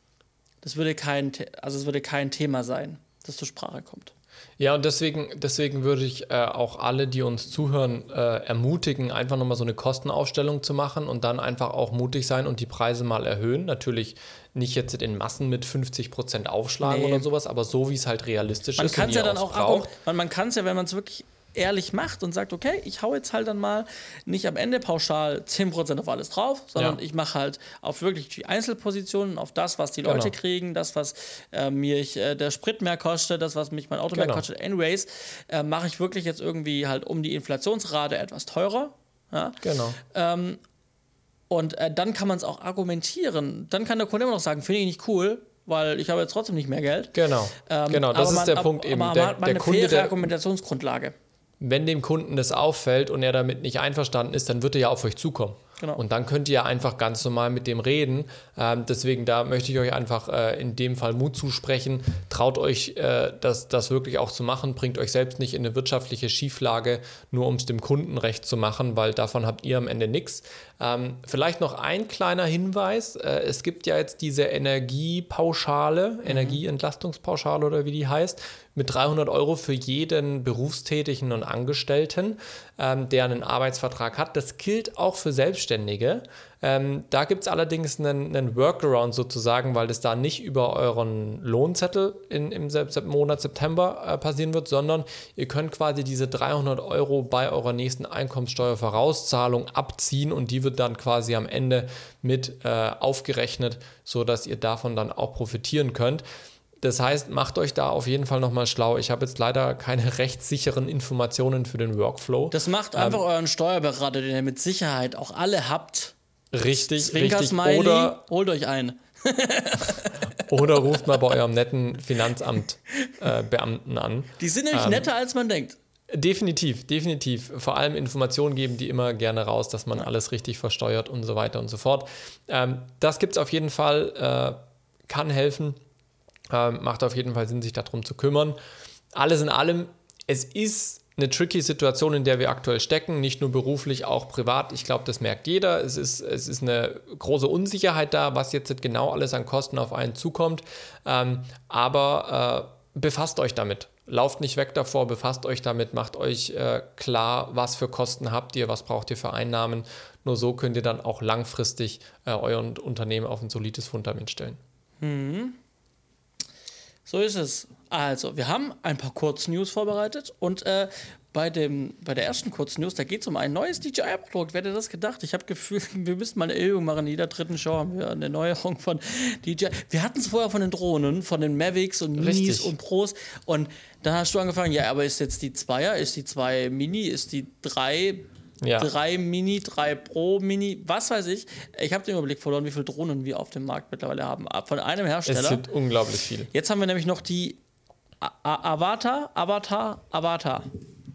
A: das würde kein, also es würde kein Thema sein, das zur Sprache kommt.
B: Ja, und deswegen, deswegen würde ich äh, auch alle, die uns zuhören, äh, ermutigen, einfach nochmal so eine Kostenaufstellung zu machen und dann einfach auch mutig sein und die Preise mal erhöhen. Natürlich nicht jetzt in Massen mit 50 Prozent aufschlagen nee. oder sowas, aber so wie es halt realistisch
A: man
B: ist.
A: Man kann es ja dann auch braucht. Man, man kann es ja, wenn man es wirklich ehrlich macht und sagt, okay, ich hau jetzt halt dann mal nicht am Ende pauschal 10% auf alles drauf, sondern ja. ich mache halt auf wirklich die Einzelpositionen, auf das, was die Leute genau. kriegen, das, was äh, mir ich, äh, der Sprit mehr kostet, das, was mich mein Auto genau. mehr kostet, anyways, äh, mache ich wirklich jetzt irgendwie halt um die Inflationsrate etwas teurer. Ja?
B: Genau.
A: Ähm, und äh, dann kann man es auch argumentieren. Dann kann der Kunde immer noch sagen, finde ich nicht cool, weil ich habe jetzt trotzdem nicht mehr Geld.
B: Genau, ähm, genau, das ist man, der Punkt
A: ab,
B: eben.
A: Aber
B: der,
A: man hat der eine Kunde, faire der, Argumentationsgrundlage
B: wenn dem Kunden das auffällt und er damit nicht einverstanden ist, dann wird er ja auf euch zukommen. Genau. Und dann könnt ihr ja einfach ganz normal mit dem reden. Ähm, deswegen, da möchte ich euch einfach äh, in dem Fall Mut zusprechen. Traut euch, äh, das, das wirklich auch zu machen. Bringt euch selbst nicht in eine wirtschaftliche Schieflage, nur um es dem Kunden recht zu machen, weil davon habt ihr am Ende nichts. Ähm, vielleicht noch ein kleiner Hinweis. Äh, es gibt ja jetzt diese Energiepauschale, mhm. Energieentlastungspauschale oder wie die heißt, mit 300 Euro für jeden Berufstätigen und Angestellten, ähm, der einen Arbeitsvertrag hat. Das gilt auch für Selbstständige. Ähm, da gibt es allerdings einen, einen, Workaround sozusagen, weil das da nicht über euren Lohnzettel in, im Monat September äh, passieren wird, sondern ihr könnt quasi diese 300 Euro bei eurer nächsten Einkommenssteuervorauszahlung abziehen und die wird dann quasi am Ende mit äh, aufgerechnet, sodass ihr davon dann auch profitieren könnt. Das heißt, macht euch da auf jeden Fall nochmal schlau. Ich habe jetzt leider keine (laughs) rechtssicheren Informationen für den Workflow.
A: Das macht einfach ähm, euren Steuerberater, den ihr mit Sicherheit auch alle habt.
B: Richtig,
A: Zwinker
B: richtig.
A: Smiley, oder holt euch ein. (laughs)
B: oder ruft mal bei eurem netten Finanzamtbeamten äh, an.
A: Die sind nämlich ähm, netter, als man denkt.
B: Definitiv, definitiv. Vor allem Informationen geben die immer gerne raus, dass man alles richtig versteuert und so weiter und so fort. Ähm, das gibt es auf jeden Fall, äh, kann helfen. Ähm, macht auf jeden Fall Sinn, sich darum zu kümmern. Alles in allem, es ist eine tricky Situation, in der wir aktuell stecken, nicht nur beruflich, auch privat. Ich glaube, das merkt jeder. Es ist, es ist eine große Unsicherheit da, was jetzt genau alles an Kosten auf einen zukommt. Ähm, aber äh, befasst euch damit. Lauft nicht weg davor, befasst euch damit, macht euch äh, klar, was für Kosten habt ihr, was braucht ihr für Einnahmen. Nur so könnt ihr dann auch langfristig äh, euer Unternehmen auf ein solides Fundament stellen.
A: Mhm. So ist es. Also, wir haben ein paar Kurznews vorbereitet und äh, bei, dem, bei der ersten Kurznews, da geht es um ein neues DJI-Produkt. Wer hätte das gedacht? Ich habe Gefühl, (laughs) wir müssten mal eine Übung machen. In jeder dritten Show haben wir eine Neuerung von DJI. Wir hatten es vorher von den Drohnen, von den Mavics und Minis Richtig. und Pros. Und dann hast du angefangen, ja, aber ist jetzt die Zweier, ist die 2 Mini, ist die 3 ja. drei Mini, drei Pro Mini, was weiß ich. Ich habe den Überblick verloren, wie viele Drohnen wir auf dem Markt mittlerweile haben. Von einem Hersteller. Es
B: sind unglaublich viele.
A: Jetzt haben wir nämlich noch die Avatar, Avatar, Avatar.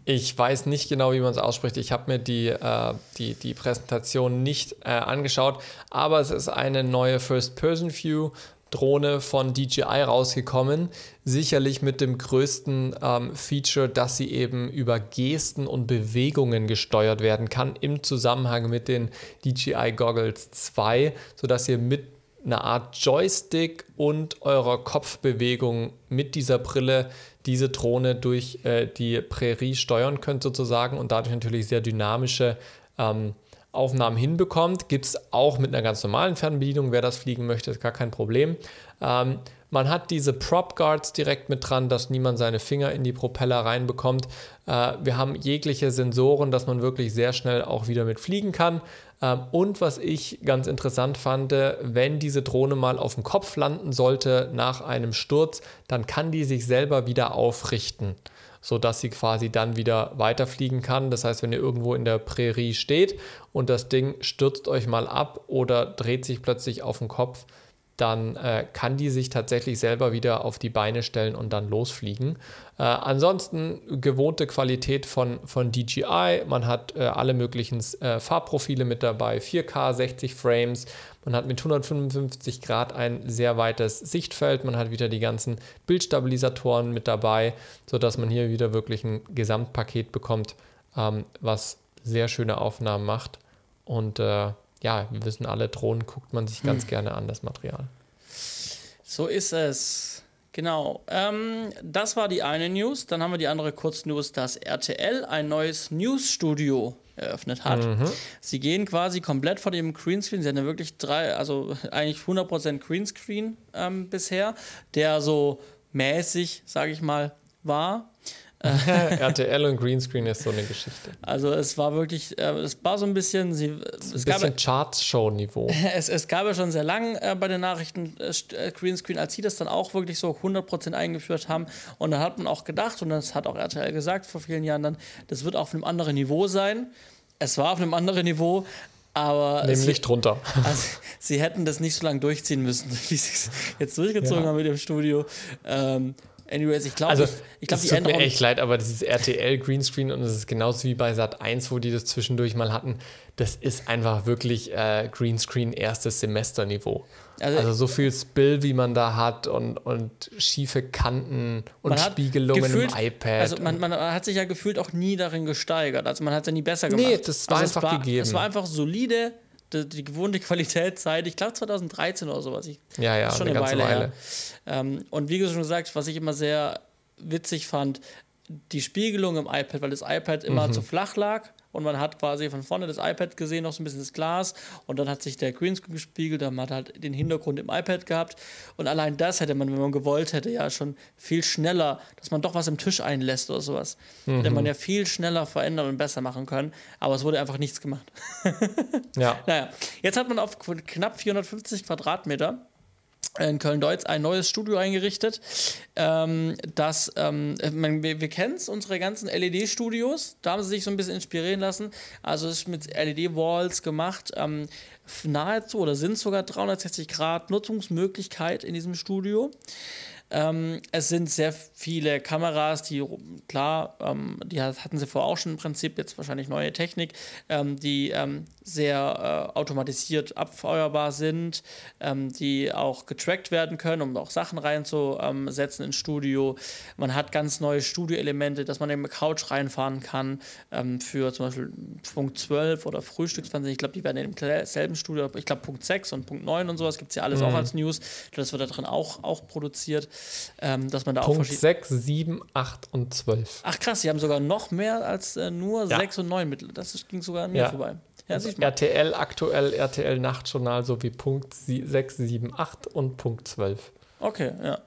B: Ich weiß nicht genau, wie man es ausspricht. Ich habe mir die, äh, die, die Präsentation nicht äh, angeschaut, aber es ist eine neue First-Person-View Drohne von DJI rausgekommen. Sicherlich mit dem größten ähm, Feature, dass sie eben über Gesten und Bewegungen gesteuert werden kann im Zusammenhang mit den DJI Goggles 2, sodass ihr mit einer Art Joystick und eurer Kopfbewegung mit dieser Brille diese Drohne durch äh, die Prärie steuern könnt sozusagen und dadurch natürlich sehr dynamische ähm, Aufnahmen hinbekommt. Gibt es auch mit einer ganz normalen Fernbedienung, wer das fliegen möchte, ist gar kein Problem. Ähm, man hat diese Prop Guards direkt mit dran, dass niemand seine Finger in die Propeller reinbekommt. Äh, wir haben jegliche Sensoren, dass man wirklich sehr schnell auch wieder mit fliegen kann. Ähm, und was ich ganz interessant fand, wenn diese Drohne mal auf dem Kopf landen sollte nach einem Sturz, dann kann die sich selber wieder aufrichten sodass sie quasi dann wieder weiterfliegen kann. Das heißt, wenn ihr irgendwo in der Prärie steht und das Ding stürzt euch mal ab oder dreht sich plötzlich auf den Kopf, dann äh, kann die sich tatsächlich selber wieder auf die Beine stellen und dann losfliegen. Äh, ansonsten gewohnte Qualität von, von DJI. Man hat äh, alle möglichen äh, Farbprofile mit dabei, 4K, 60 Frames. Man hat mit 155 Grad ein sehr weites Sichtfeld. Man hat wieder die ganzen Bildstabilisatoren mit dabei, sodass man hier wieder wirklich ein Gesamtpaket bekommt, ähm, was sehr schöne Aufnahmen macht. Und äh, ja, wir wissen alle, Drohnen guckt man sich ganz hm. gerne an, das Material.
A: So ist es. Genau. Ähm, das war die eine News. Dann haben wir die andere Kurznews, dass RTL ein neues Newsstudio eröffnet hat. Mhm. Sie gehen quasi komplett von dem Greenscreen. Sie hatten ja wirklich drei, also eigentlich 100% Greenscreen ähm, bisher, der so mäßig, sage ich mal, war. (laughs)
B: RTL und Greenscreen ist so eine Geschichte.
A: Also es war wirklich, äh, es war so ein bisschen, sie,
B: es ein bisschen Charts-Show-Niveau. (laughs)
A: Es, es gab ja schon sehr lang äh, bei den Nachrichten äh, äh, Greenscreen, als sie das dann auch wirklich so 100% eingeführt haben. Und dann hat man auch gedacht, und das hat auch RTL gesagt vor vielen Jahren dann, das wird auf einem anderen Niveau sein. Es war auf einem anderen Niveau, aber
B: nämlich drunter. (laughs)
A: Also, sie hätten das nicht so lange durchziehen müssen, wie sie es jetzt durchgezogen ja. haben mit dem Studio. Ähm, Anyways, ich glaube,
B: also, ich, ich glaube, die tut mir echt leid, aber dieses RTL Greenscreen und es ist genauso wie bei Sat 1, wo die das zwischendurch mal hatten. Das ist einfach wirklich äh, Greenscreen erstes Semesterniveau. Also, also, so viel Spill, wie man da hat und, und schiefe Kanten und Spiegelungen gefühlt, im iPad.
A: Also man, man, hat sich ja gefühlt auch nie darin gesteigert. Also man hat es ja nie besser gemacht. Nee,
B: das war also einfach
A: war,
B: gegeben.
A: Es war einfach solide, die, die gewohnte Qualität seit, ich glaube 2013 oder sowas. Ich,
B: ja, ja,
A: schon eine, eine Weile, Weile. Ähm, und wie du schon gesagt, was ich immer sehr witzig fand, die Spiegelung im iPad, weil das iPad immer mhm. zu flach lag und man hat quasi von vorne das iPad gesehen, noch so ein bisschen das Glas und dann hat sich der Greenscreen gespiegelt, dann hat halt den Hintergrund im iPad gehabt und allein das hätte man, wenn man gewollt hätte, ja schon viel schneller, dass man doch was im Tisch einlässt oder sowas, mhm. hätte man ja viel schneller verändern und besser machen können, aber es wurde einfach nichts gemacht.
B: ja. (laughs)
A: Naja, jetzt hat man auf knapp 450 Quadratmeter in Köln-Deutz ein neues Studio eingerichtet. Ähm, das, ähm, wir, wir kennen es, unsere ganzen LED-Studios. Da haben sie sich so ein bisschen inspirieren lassen. Also es ist mit LED-Walls gemacht. Ähm, nahezu oder sind sogar 360 Grad Nutzungsmöglichkeit in diesem Studio. Ähm, es sind sehr viele Kameras, die, klar, ähm, die hatten sie vorher auch schon im Prinzip, jetzt wahrscheinlich neue Technik, ähm, die ähm, sehr äh, automatisiert abfeuerbar sind, ähm, die auch getrackt werden können, um auch Sachen reinzusetzen ins Studio. Man hat ganz neue Studioelemente, dass man eben Couch reinfahren kann ähm, für zum Beispiel Punkt 12 oder Frühstücksfernsehen. Ich glaube, die werden in demselben Studio, ich glaube Punkt 6 und Punkt 9 und sowas gibt es ja alles mhm. auch als News. Das wird da drin auch, auch produziert ähm, dass man da
B: Punkt auch 6, 7, 8 und 12.
A: Ach krass, sie haben sogar noch mehr als äh, nur ja. 6 und 9 Mittel. Das ging sogar an mir ja. vorbei.
B: Ja, also RTL aktuell, RTL Nachtjournal sowie Punkt 6, 7, 8 und Punkt 12.
A: Okay, ja.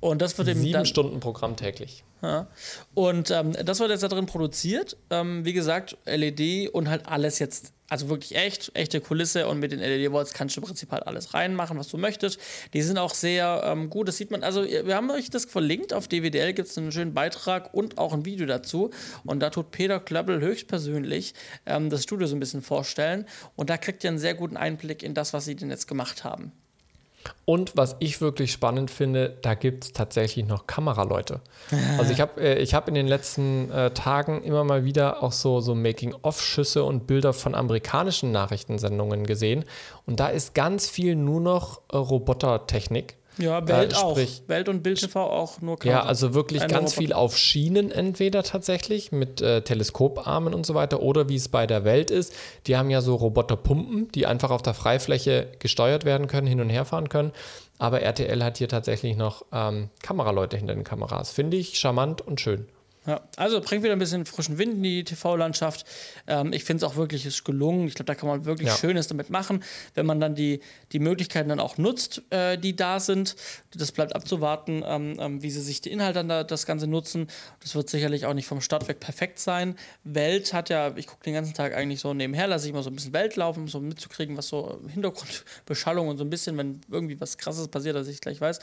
A: Und das wird eben.
B: Sieben Stunden Programm täglich.
A: Ja. Und ähm, das wird jetzt da drin produziert. Ähm, wie gesagt, LED und halt alles jetzt also wirklich echt, echte Kulisse und mit den LED-Walls kannst du im Prinzip halt alles reinmachen, was du möchtest. Die sind auch sehr ähm, gut, das sieht man, also wir haben euch das verlinkt, auf DWDL gibt es einen schönen Beitrag und auch ein Video dazu und da tut Peter Klöppel höchstpersönlich ähm, das Studio so ein bisschen vorstellen und da kriegt ihr einen sehr guten Einblick in das, was sie denn jetzt gemacht haben.
B: Und was ich wirklich spannend finde, da gibt es tatsächlich noch Kameraleute. Also ich habe äh, hab in den letzten äh, Tagen immer mal wieder auch so, so Making-of-Schüsse und Bilder von amerikanischen Nachrichtensendungen gesehen. Und da ist ganz viel nur noch äh, Robotertechnik.
A: Ja, Welt äh, auch. Welt und Bild TV auch nur
B: Kamera. Ja, also wirklich Eine ganz Roboter. viel auf Schienen entweder tatsächlich mit äh, Teleskoparmen und so weiter oder wie es bei der Welt ist. Die haben ja so Roboterpumpen, die einfach auf der Freifläche gesteuert werden können, hin und her fahren können. Aber RTL hat hier tatsächlich noch ähm, Kameraleute hinter den Kameras. Finde ich charmant und schön.
A: Ja, also bringt wieder ein bisschen frischen Wind in die TV-Landschaft. Ähm, ich finde es auch wirklich ist gelungen. Ich glaube, da kann man wirklich ja. Schönes damit machen, wenn man dann die, die Möglichkeiten dann auch nutzt, äh, die da sind. Das bleibt abzuwarten, ähm, ähm, wie sie sich die Inhalte dann da, das Ganze nutzen. Das wird sicherlich auch nicht vom Start weg perfekt sein. Welt hat ja, ich gucke den ganzen Tag eigentlich so nebenher, lasse ich mal so ein bisschen Welt laufen, um so mitzukriegen, was so Hintergrundbeschallung und so ein bisschen, wenn irgendwie was Krasses passiert, dass ich gleich weiß.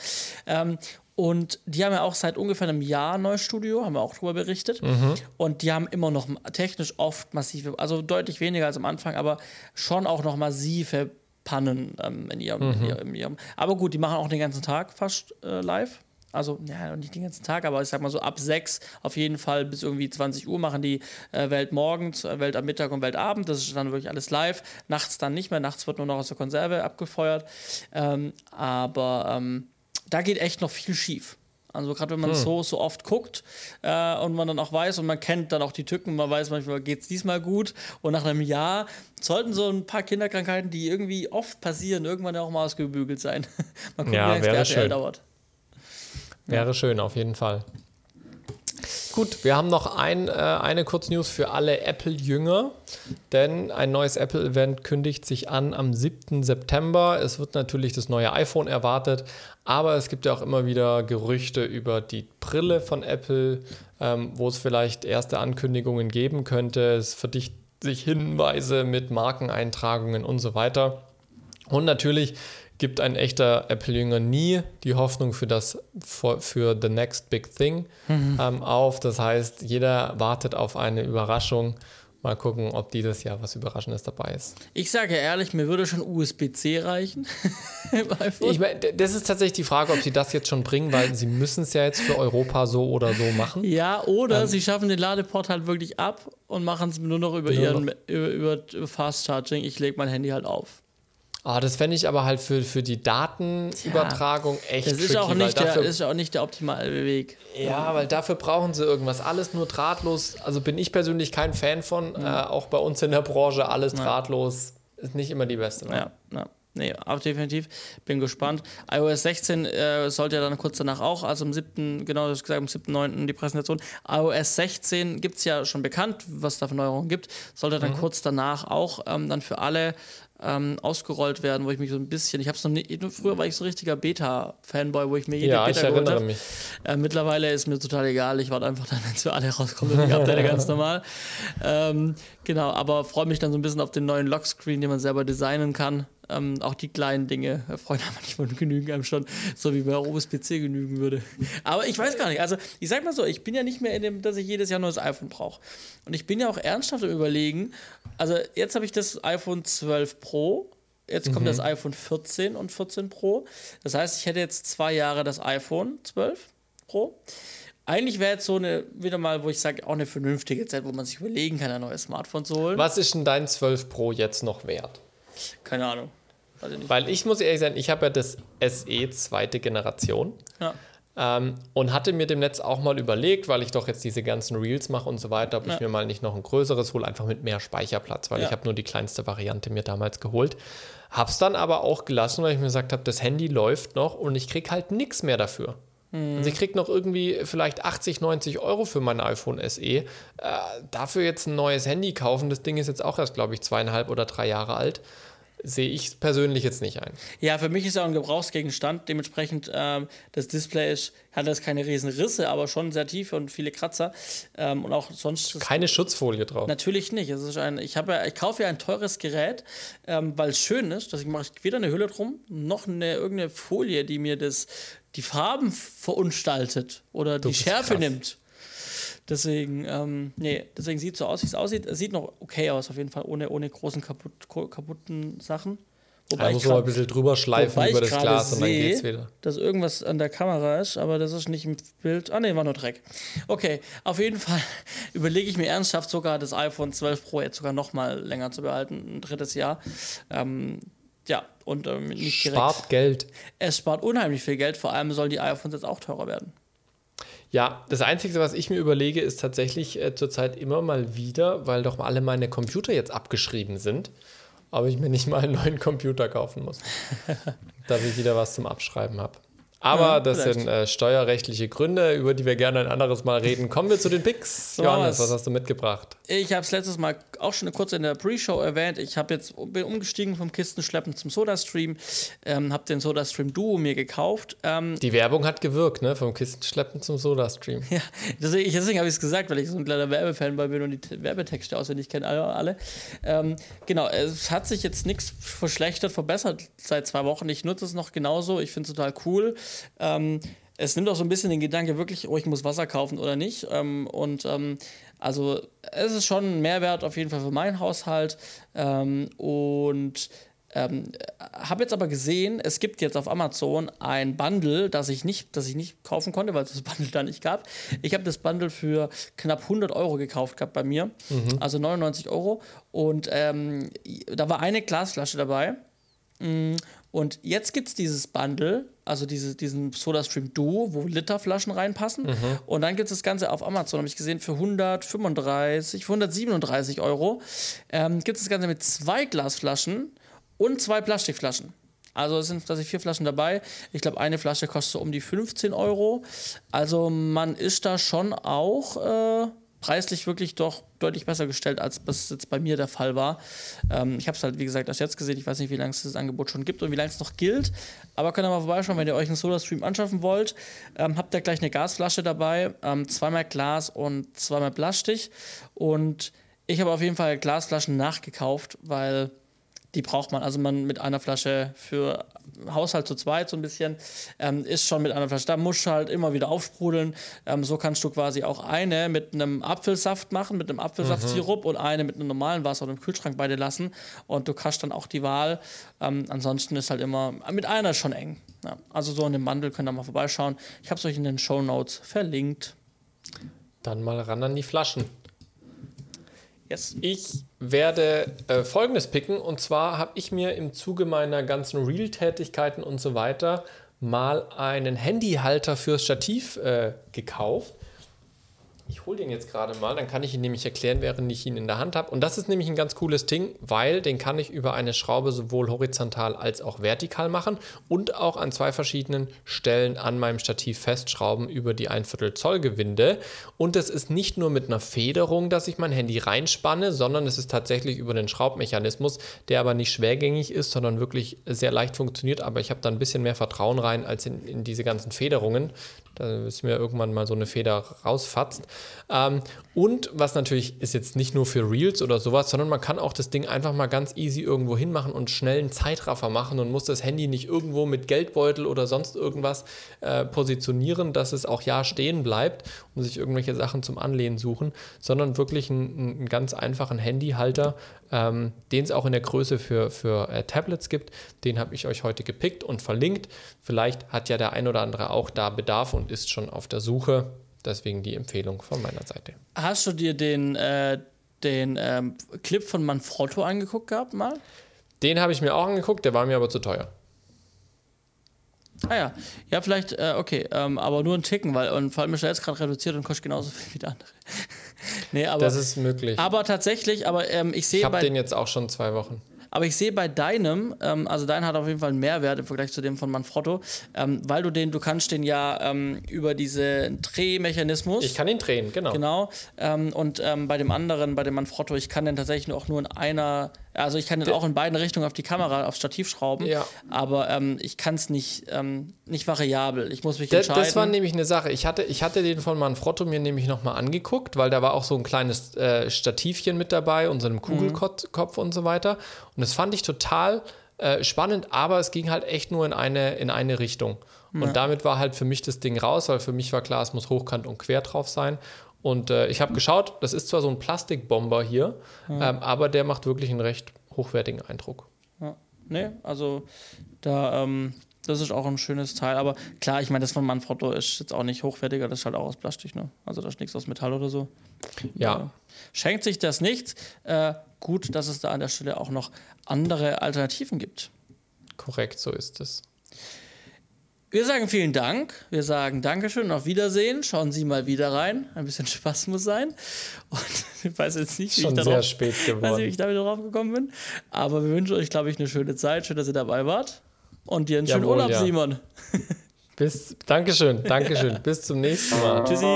A: Und die haben ja auch seit ungefähr einem Jahr ein neues Studio, haben wir auch darüber berichtet. Mhm. Und die haben immer noch technisch oft massive, also deutlich weniger als am Anfang, aber schon auch noch massive Pannen ähm, in, ihrem, mhm. in, ihrem, Aber gut, die machen auch den ganzen Tag fast äh, live. Also, ja, nicht den ganzen Tag, aber ich sag mal so ab sechs auf jeden Fall bis irgendwie 20 Uhr machen die äh, Welt morgens, äh, Welt am Mittag und Welt Abend. Das ist dann wirklich alles live. Nachts dann nicht mehr. Nachts wird nur noch aus der Konserve abgefeuert. Ähm, aber ähm, da geht echt noch viel schief. Also gerade wenn man hm. so, so oft guckt äh, und man dann auch weiß und man kennt dann auch die Tücken, man weiß manchmal, geht es diesmal gut und nach einem Jahr sollten so ein paar Kinderkrankheiten, die irgendwie oft passieren, irgendwann ja auch mal ausgebügelt sein. (laughs)
B: mal gucken, ja, wie lange es dauert. Wäre schön, auf jeden Fall. Gut, wir haben noch ein, äh, eine Kurznews für alle Apple-Jünger, denn ein neues Apple-Event kündigt sich an am 7. September. Es wird natürlich das neue iPhone erwartet, aber es gibt ja auch immer wieder Gerüchte über die Brille von Apple, ähm, wo es vielleicht erste Ankündigungen geben könnte. Es verdichtet sich Hinweise mit Markeneintragungen und so weiter. Und natürlich gibt ein echter Apple-Jünger nie die Hoffnung für das für, für the next big thing mhm. ähm, auf. Das heißt, jeder wartet auf eine Überraschung. Mal gucken, ob dieses Jahr was Überraschendes dabei ist.
A: Ich sage ehrlich, mir würde schon USB-C reichen. (laughs)
B: ich mein, das ist tatsächlich die Frage, ob sie das jetzt schon bringen, weil sie müssen es ja jetzt für Europa so oder so machen.
A: Ja, oder ähm, sie schaffen den Ladeport halt wirklich ab und machen es nur noch über, ihren, Über, über Fast Charging. Ich lege mein Handy halt auf.
B: Oh, das fände ich aber halt für, für die Datenübertragung Tja, echt
A: das ist tricky, auch nicht dafür, der, ist auch nicht der optimale Weg.
B: Ja, weil dafür brauchen sie irgendwas. Alles nur drahtlos. Also bin ich persönlich kein Fan von. Mhm. Äh, auch bei uns in der Branche alles ja. drahtlos ist nicht immer die beste.
A: Ne? Ja, ja. Nee, aber definitiv. Bin gespannt. iOS 16 äh, sollte ja dann kurz danach auch, also am 7., genau das gesagt, am 7.9. die Präsentation. iOS 16 gibt es ja schon bekannt, was es da für Neuerungen gibt. Sollte dann mhm. kurz danach auch ähm, dann für alle ähm, ausgerollt werden, wo ich mich so ein bisschen, ich habe es noch nicht, früher war ich so ein richtiger Beta-Fanboy, wo ich mir jede
B: ja,
A: Beta
B: ich geholt habe.
A: Äh, mittlerweile ist mir total egal, ich warte einfach dann, wenn es für alle rauskommt und ich habe den ganz (laughs) normal. Ähm, genau, aber freue mich dann so ein bisschen auf den neuen Lockscreen, den man selber designen kann. Ähm, auch die kleinen Dinge freuen (laughs) aber nicht von genügen einem schon, so wie bei USB-C genügen würde. Aber ich weiß gar nicht. Also, ich sag mal so, ich bin ja nicht mehr in dem, dass ich jedes Jahr ein neues iPhone brauche. Und ich bin ja auch ernsthaft im Überlegen. Also, jetzt habe ich das iPhone 12 Pro. Jetzt kommt mhm. das iPhone 14 und 14 Pro. Das heißt, ich hätte jetzt zwei Jahre das iPhone 12 Pro. Eigentlich wäre jetzt so eine, wieder mal, wo ich sage, auch eine vernünftige Zeit, wo man sich überlegen kann, ein neues Smartphone zu holen.
B: Was ist denn dein 12 Pro jetzt noch wert?
A: Keine Ahnung.
B: Ich Weil ich muss ehrlich sagen, ich habe ja das SE zweite Generation. Ja. Ähm, und hatte mir dem Netz auch mal überlegt, weil ich doch jetzt diese ganzen Reels mache und so weiter, ob ja. ich mir mal nicht noch ein größeres hole, einfach mit mehr Speicherplatz, weil ja. ich habe nur die kleinste Variante mir damals geholt. Hab's dann aber auch gelassen, weil ich mir gesagt habe, das Handy läuft noch und ich krieg halt nichts mehr dafür. Mhm. Also ich krieg noch irgendwie vielleicht 80, 90 Euro für mein iPhone SE. Äh, dafür jetzt ein neues Handy kaufen, das Ding ist jetzt auch erst, glaube ich, zweieinhalb oder drei Jahre alt sehe ich persönlich jetzt nicht ein.
A: Ja, für mich ist er ein Gebrauchsgegenstand. Dementsprechend, ähm, das Display ist, hat jetzt keine riesen Risse, aber schon sehr tief und viele Kratzer. Ähm, und auch sonst.
B: Keine Schutzfolie drauf.
A: Natürlich nicht. Es ist ein, ich, ja, ich kaufe ja ein teures Gerät, ähm, weil es schön ist. Dass ich mache weder eine Hülle drum, noch eine, irgendeine Folie, die mir das, die Farben verunstaltet oder du die Schärfe krass. nimmt. Deswegen, ähm, nee, deswegen sieht es so aus, wie es aussieht. Es sieht noch okay aus, auf jeden Fall, ohne, ohne großen kaputt, kaputten Sachen.
B: Wobei da muss man ein bisschen drüber schleifen über das Glas und dann geht's wieder.
A: Dass irgendwas an der Kamera ist, aber das ist nicht im Bild. Ah, nee, war nur Dreck. Okay, auf jeden Fall (laughs) überlege ich mir ernsthaft sogar das iPhone 12 Pro jetzt sogar noch mal länger zu behalten, ein drittes Jahr. Ähm, ja, und ähm, nicht
B: direkt. Spart Geld.
A: Es spart unheimlich viel Geld, vor allem sollen die iPhones jetzt auch teurer werden.
B: Ja, das Einzige, was ich mir überlege, ist tatsächlich äh, zurzeit immer mal wieder, weil doch alle meine Computer jetzt abgeschrieben sind, ob ich mir nicht mal einen neuen Computer kaufen muss, (laughs) dass ich wieder was zum Abschreiben habe. Aber ja, das sind äh, steuerrechtliche Gründe, über die wir gerne ein anderes Mal reden. Kommen wir zu den Picks. Johannes, was hast du mitgebracht?
A: Ich habe es letztes Mal auch schon kurz in der Pre-Show erwähnt. Ich habe jetzt bin umgestiegen vom Kistenschleppen zum SodaStream, ähm, habe den SodaStream Duo mir gekauft. Ähm,
B: die Werbung hat gewirkt, ne? Vom Kistenschleppen zum SodaStream.
A: Ja, deswegen, deswegen habe ich es gesagt, weil ich so ein kleiner Werbefan bin und die Werbetexte auswendig kenne alle. alle. Ähm, genau, es hat sich jetzt nichts verschlechtert, verbessert seit zwei Wochen. Ich nutze es noch genauso. Ich finde es total cool. Ähm, es nimmt auch so ein bisschen den Gedanke wirklich, oh, ich muss Wasser kaufen oder nicht. Ähm, und ähm, also es ist schon ein Mehrwert auf jeden Fall für meinen Haushalt. Ähm, und ähm, habe jetzt aber gesehen, es gibt jetzt auf Amazon ein Bundle, das ich nicht, das ich nicht kaufen konnte, weil es das (laughs) Bundle da nicht gab. Ich habe das Bundle für knapp 100 Euro gekauft gehabt bei mir, mhm. also 99 Euro. Und ähm, da war eine Glasflasche dabei. Und jetzt gibt es dieses Bundle, also diese, diesen SodaStream Duo, wo Literflaschen reinpassen. Mhm. Und dann gibt es das Ganze auf Amazon, habe ich gesehen, für 135, für 137 Euro. Ähm, gibt es das Ganze mit zwei Glasflaschen und zwei Plastikflaschen. Also es sind tatsächlich vier Flaschen dabei. Ich glaube, eine Flasche kostet so um die 15 Euro. Also man ist da schon auch äh, preislich wirklich doch deutlich besser gestellt, als das jetzt bei mir der Fall war. Ähm, ich habe es halt, wie gesagt, erst jetzt gesehen. Ich weiß nicht, wie lange es das Angebot schon gibt und wie lange es noch gilt. Aber könnt ihr mal vorbeischauen, wenn ihr euch einen Soda-Stream anschaffen wollt. Ähm, habt ihr gleich eine Gasflasche dabei. Ähm, zweimal Glas und zweimal Plastik. Und ich habe auf jeden Fall Glasflaschen nachgekauft, weil die braucht man. Also man mit einer Flasche für Haushalt zu zweit so ein bisschen ähm, ist schon mit einer Flasche. Da musst du halt immer wieder aufsprudeln. Ähm, so kannst du quasi auch eine mit einem Apfelsaft machen, mit einem Apfelsaftsirup mhm. und eine mit einem normalen Wasser oder im Kühlschrank beide lassen. Und du kannst dann auch die Wahl. Ähm, ansonsten ist halt immer mit einer schon eng. Ja, also so in dem Mandel könnt ihr mal vorbeischauen. Ich habe es euch in den Show Notes verlinkt.
B: Dann mal ran an die Flaschen. Yes. Ich werde äh, folgendes picken und zwar habe ich mir im Zuge meiner ganzen Reel-Tätigkeiten und so weiter mal einen Handyhalter fürs Stativ äh, gekauft. Ich hole den jetzt gerade mal, dann kann ich ihn nämlich erklären, während ich ihn in der Hand habe. Und das ist nämlich ein ganz cooles Ding, weil den kann ich über eine Schraube sowohl horizontal als auch vertikal machen und auch an zwei verschiedenen Stellen an meinem Stativ festschrauben über die 1 Viertel Zoll Gewinde. Und es ist nicht nur mit einer Federung, dass ich mein Handy reinspanne, sondern es ist tatsächlich über den Schraubmechanismus, der aber nicht schwergängig ist, sondern wirklich sehr leicht funktioniert. Aber ich habe da ein bisschen mehr Vertrauen rein als in, in diese ganzen Federungen. Da ist mir irgendwann mal so eine Feder rausfatzt. Ähm, und was natürlich ist jetzt nicht nur für Reels oder sowas, sondern man kann auch das Ding einfach mal ganz easy irgendwo hinmachen und schnell einen Zeitraffer machen und muss das Handy nicht irgendwo mit Geldbeutel oder sonst irgendwas äh, positionieren, dass es auch ja stehen bleibt und sich irgendwelche Sachen zum Anlehnen suchen, sondern wirklich einen, einen ganz einfachen Handyhalter, ähm, den es auch in der Größe für, für äh, Tablets gibt. Den habe ich euch heute gepickt und verlinkt. Vielleicht hat ja der ein oder andere auch da Bedarf und ist schon auf der Suche. Deswegen die Empfehlung von meiner Seite.
A: Hast du dir den, äh, den ähm, Clip von Manfrotto angeguckt gehabt mal?
B: Den habe ich mir auch angeguckt, der war mir aber zu teuer.
A: Ah ja, ja, vielleicht, äh, okay, ähm, aber nur ein Ticken, weil und vor allem ist er jetzt gerade reduziert und kostet genauso viel wie der andere. (laughs)
B: nee, aber, das ist möglich.
A: Aber tatsächlich, aber ähm, ich sehe.
B: Ich habe den jetzt auch schon zwei Wochen.
A: Aber ich sehe bei deinem, ähm, also dein hat auf jeden Fall einen Mehrwert im Vergleich zu dem von Manfrotto, ähm, weil du den, du kannst den ja ähm, über diesen Drehmechanismus.
B: Ich kann ihn drehen, genau.
A: Genau. Ähm, und ähm, bei dem anderen, bei dem Manfrotto, ich kann den tatsächlich auch nur in einer also ich kann den auch in beiden Richtungen auf die Kamera, aufs Stativ schrauben, ja. aber ähm, ich kann es nicht, ähm, nicht variabel. Ich muss mich
B: das,
A: entscheiden.
B: Das war nämlich eine Sache. Ich hatte, ich hatte den von Manfrotto mir nämlich nochmal angeguckt, weil da war auch so ein kleines äh, Stativchen mit dabei und so einem Kugelkopf mhm. und so weiter. Und das fand ich total äh, spannend, aber es ging halt echt nur in eine, in eine Richtung. Und ja. damit war halt für mich das Ding raus, weil für mich war klar, es muss hochkant und quer drauf sein. Und äh, ich habe geschaut, das ist zwar so ein Plastikbomber hier, ja. ähm, aber der macht wirklich einen recht hochwertigen Eindruck.
A: Ja. Nee, also da, ähm, das ist auch ein schönes Teil. Aber klar, ich meine, das von Manfrotto ist jetzt auch nicht hochwertiger, das ist halt auch aus Plastik, ne? Also da ist nichts aus Metall oder so.
B: Ja. Äh,
A: schenkt sich das nicht. Äh, gut, dass es da an der Stelle auch noch andere Alternativen gibt.
B: Korrekt, so ist es.
A: Wir sagen vielen Dank. Wir sagen Dankeschön und auf Wiedersehen. Schauen Sie mal wieder rein. Ein bisschen Spaß muss sein. Und (laughs) ich weiß jetzt nicht,
B: wie, Schon ich, darauf, spät geworden. (laughs) Weiß
A: nicht, wie ich damit drauf gekommen bin. Aber wir wünschen euch, glaube ich, eine schöne Zeit. Schön, dass ihr dabei wart. Und dir einen Jawohl, schönen Urlaub, ja. Simon. (laughs)
B: Bis, Dankeschön, Dankeschön. Bis zum nächsten Mal.
A: Tschüssi.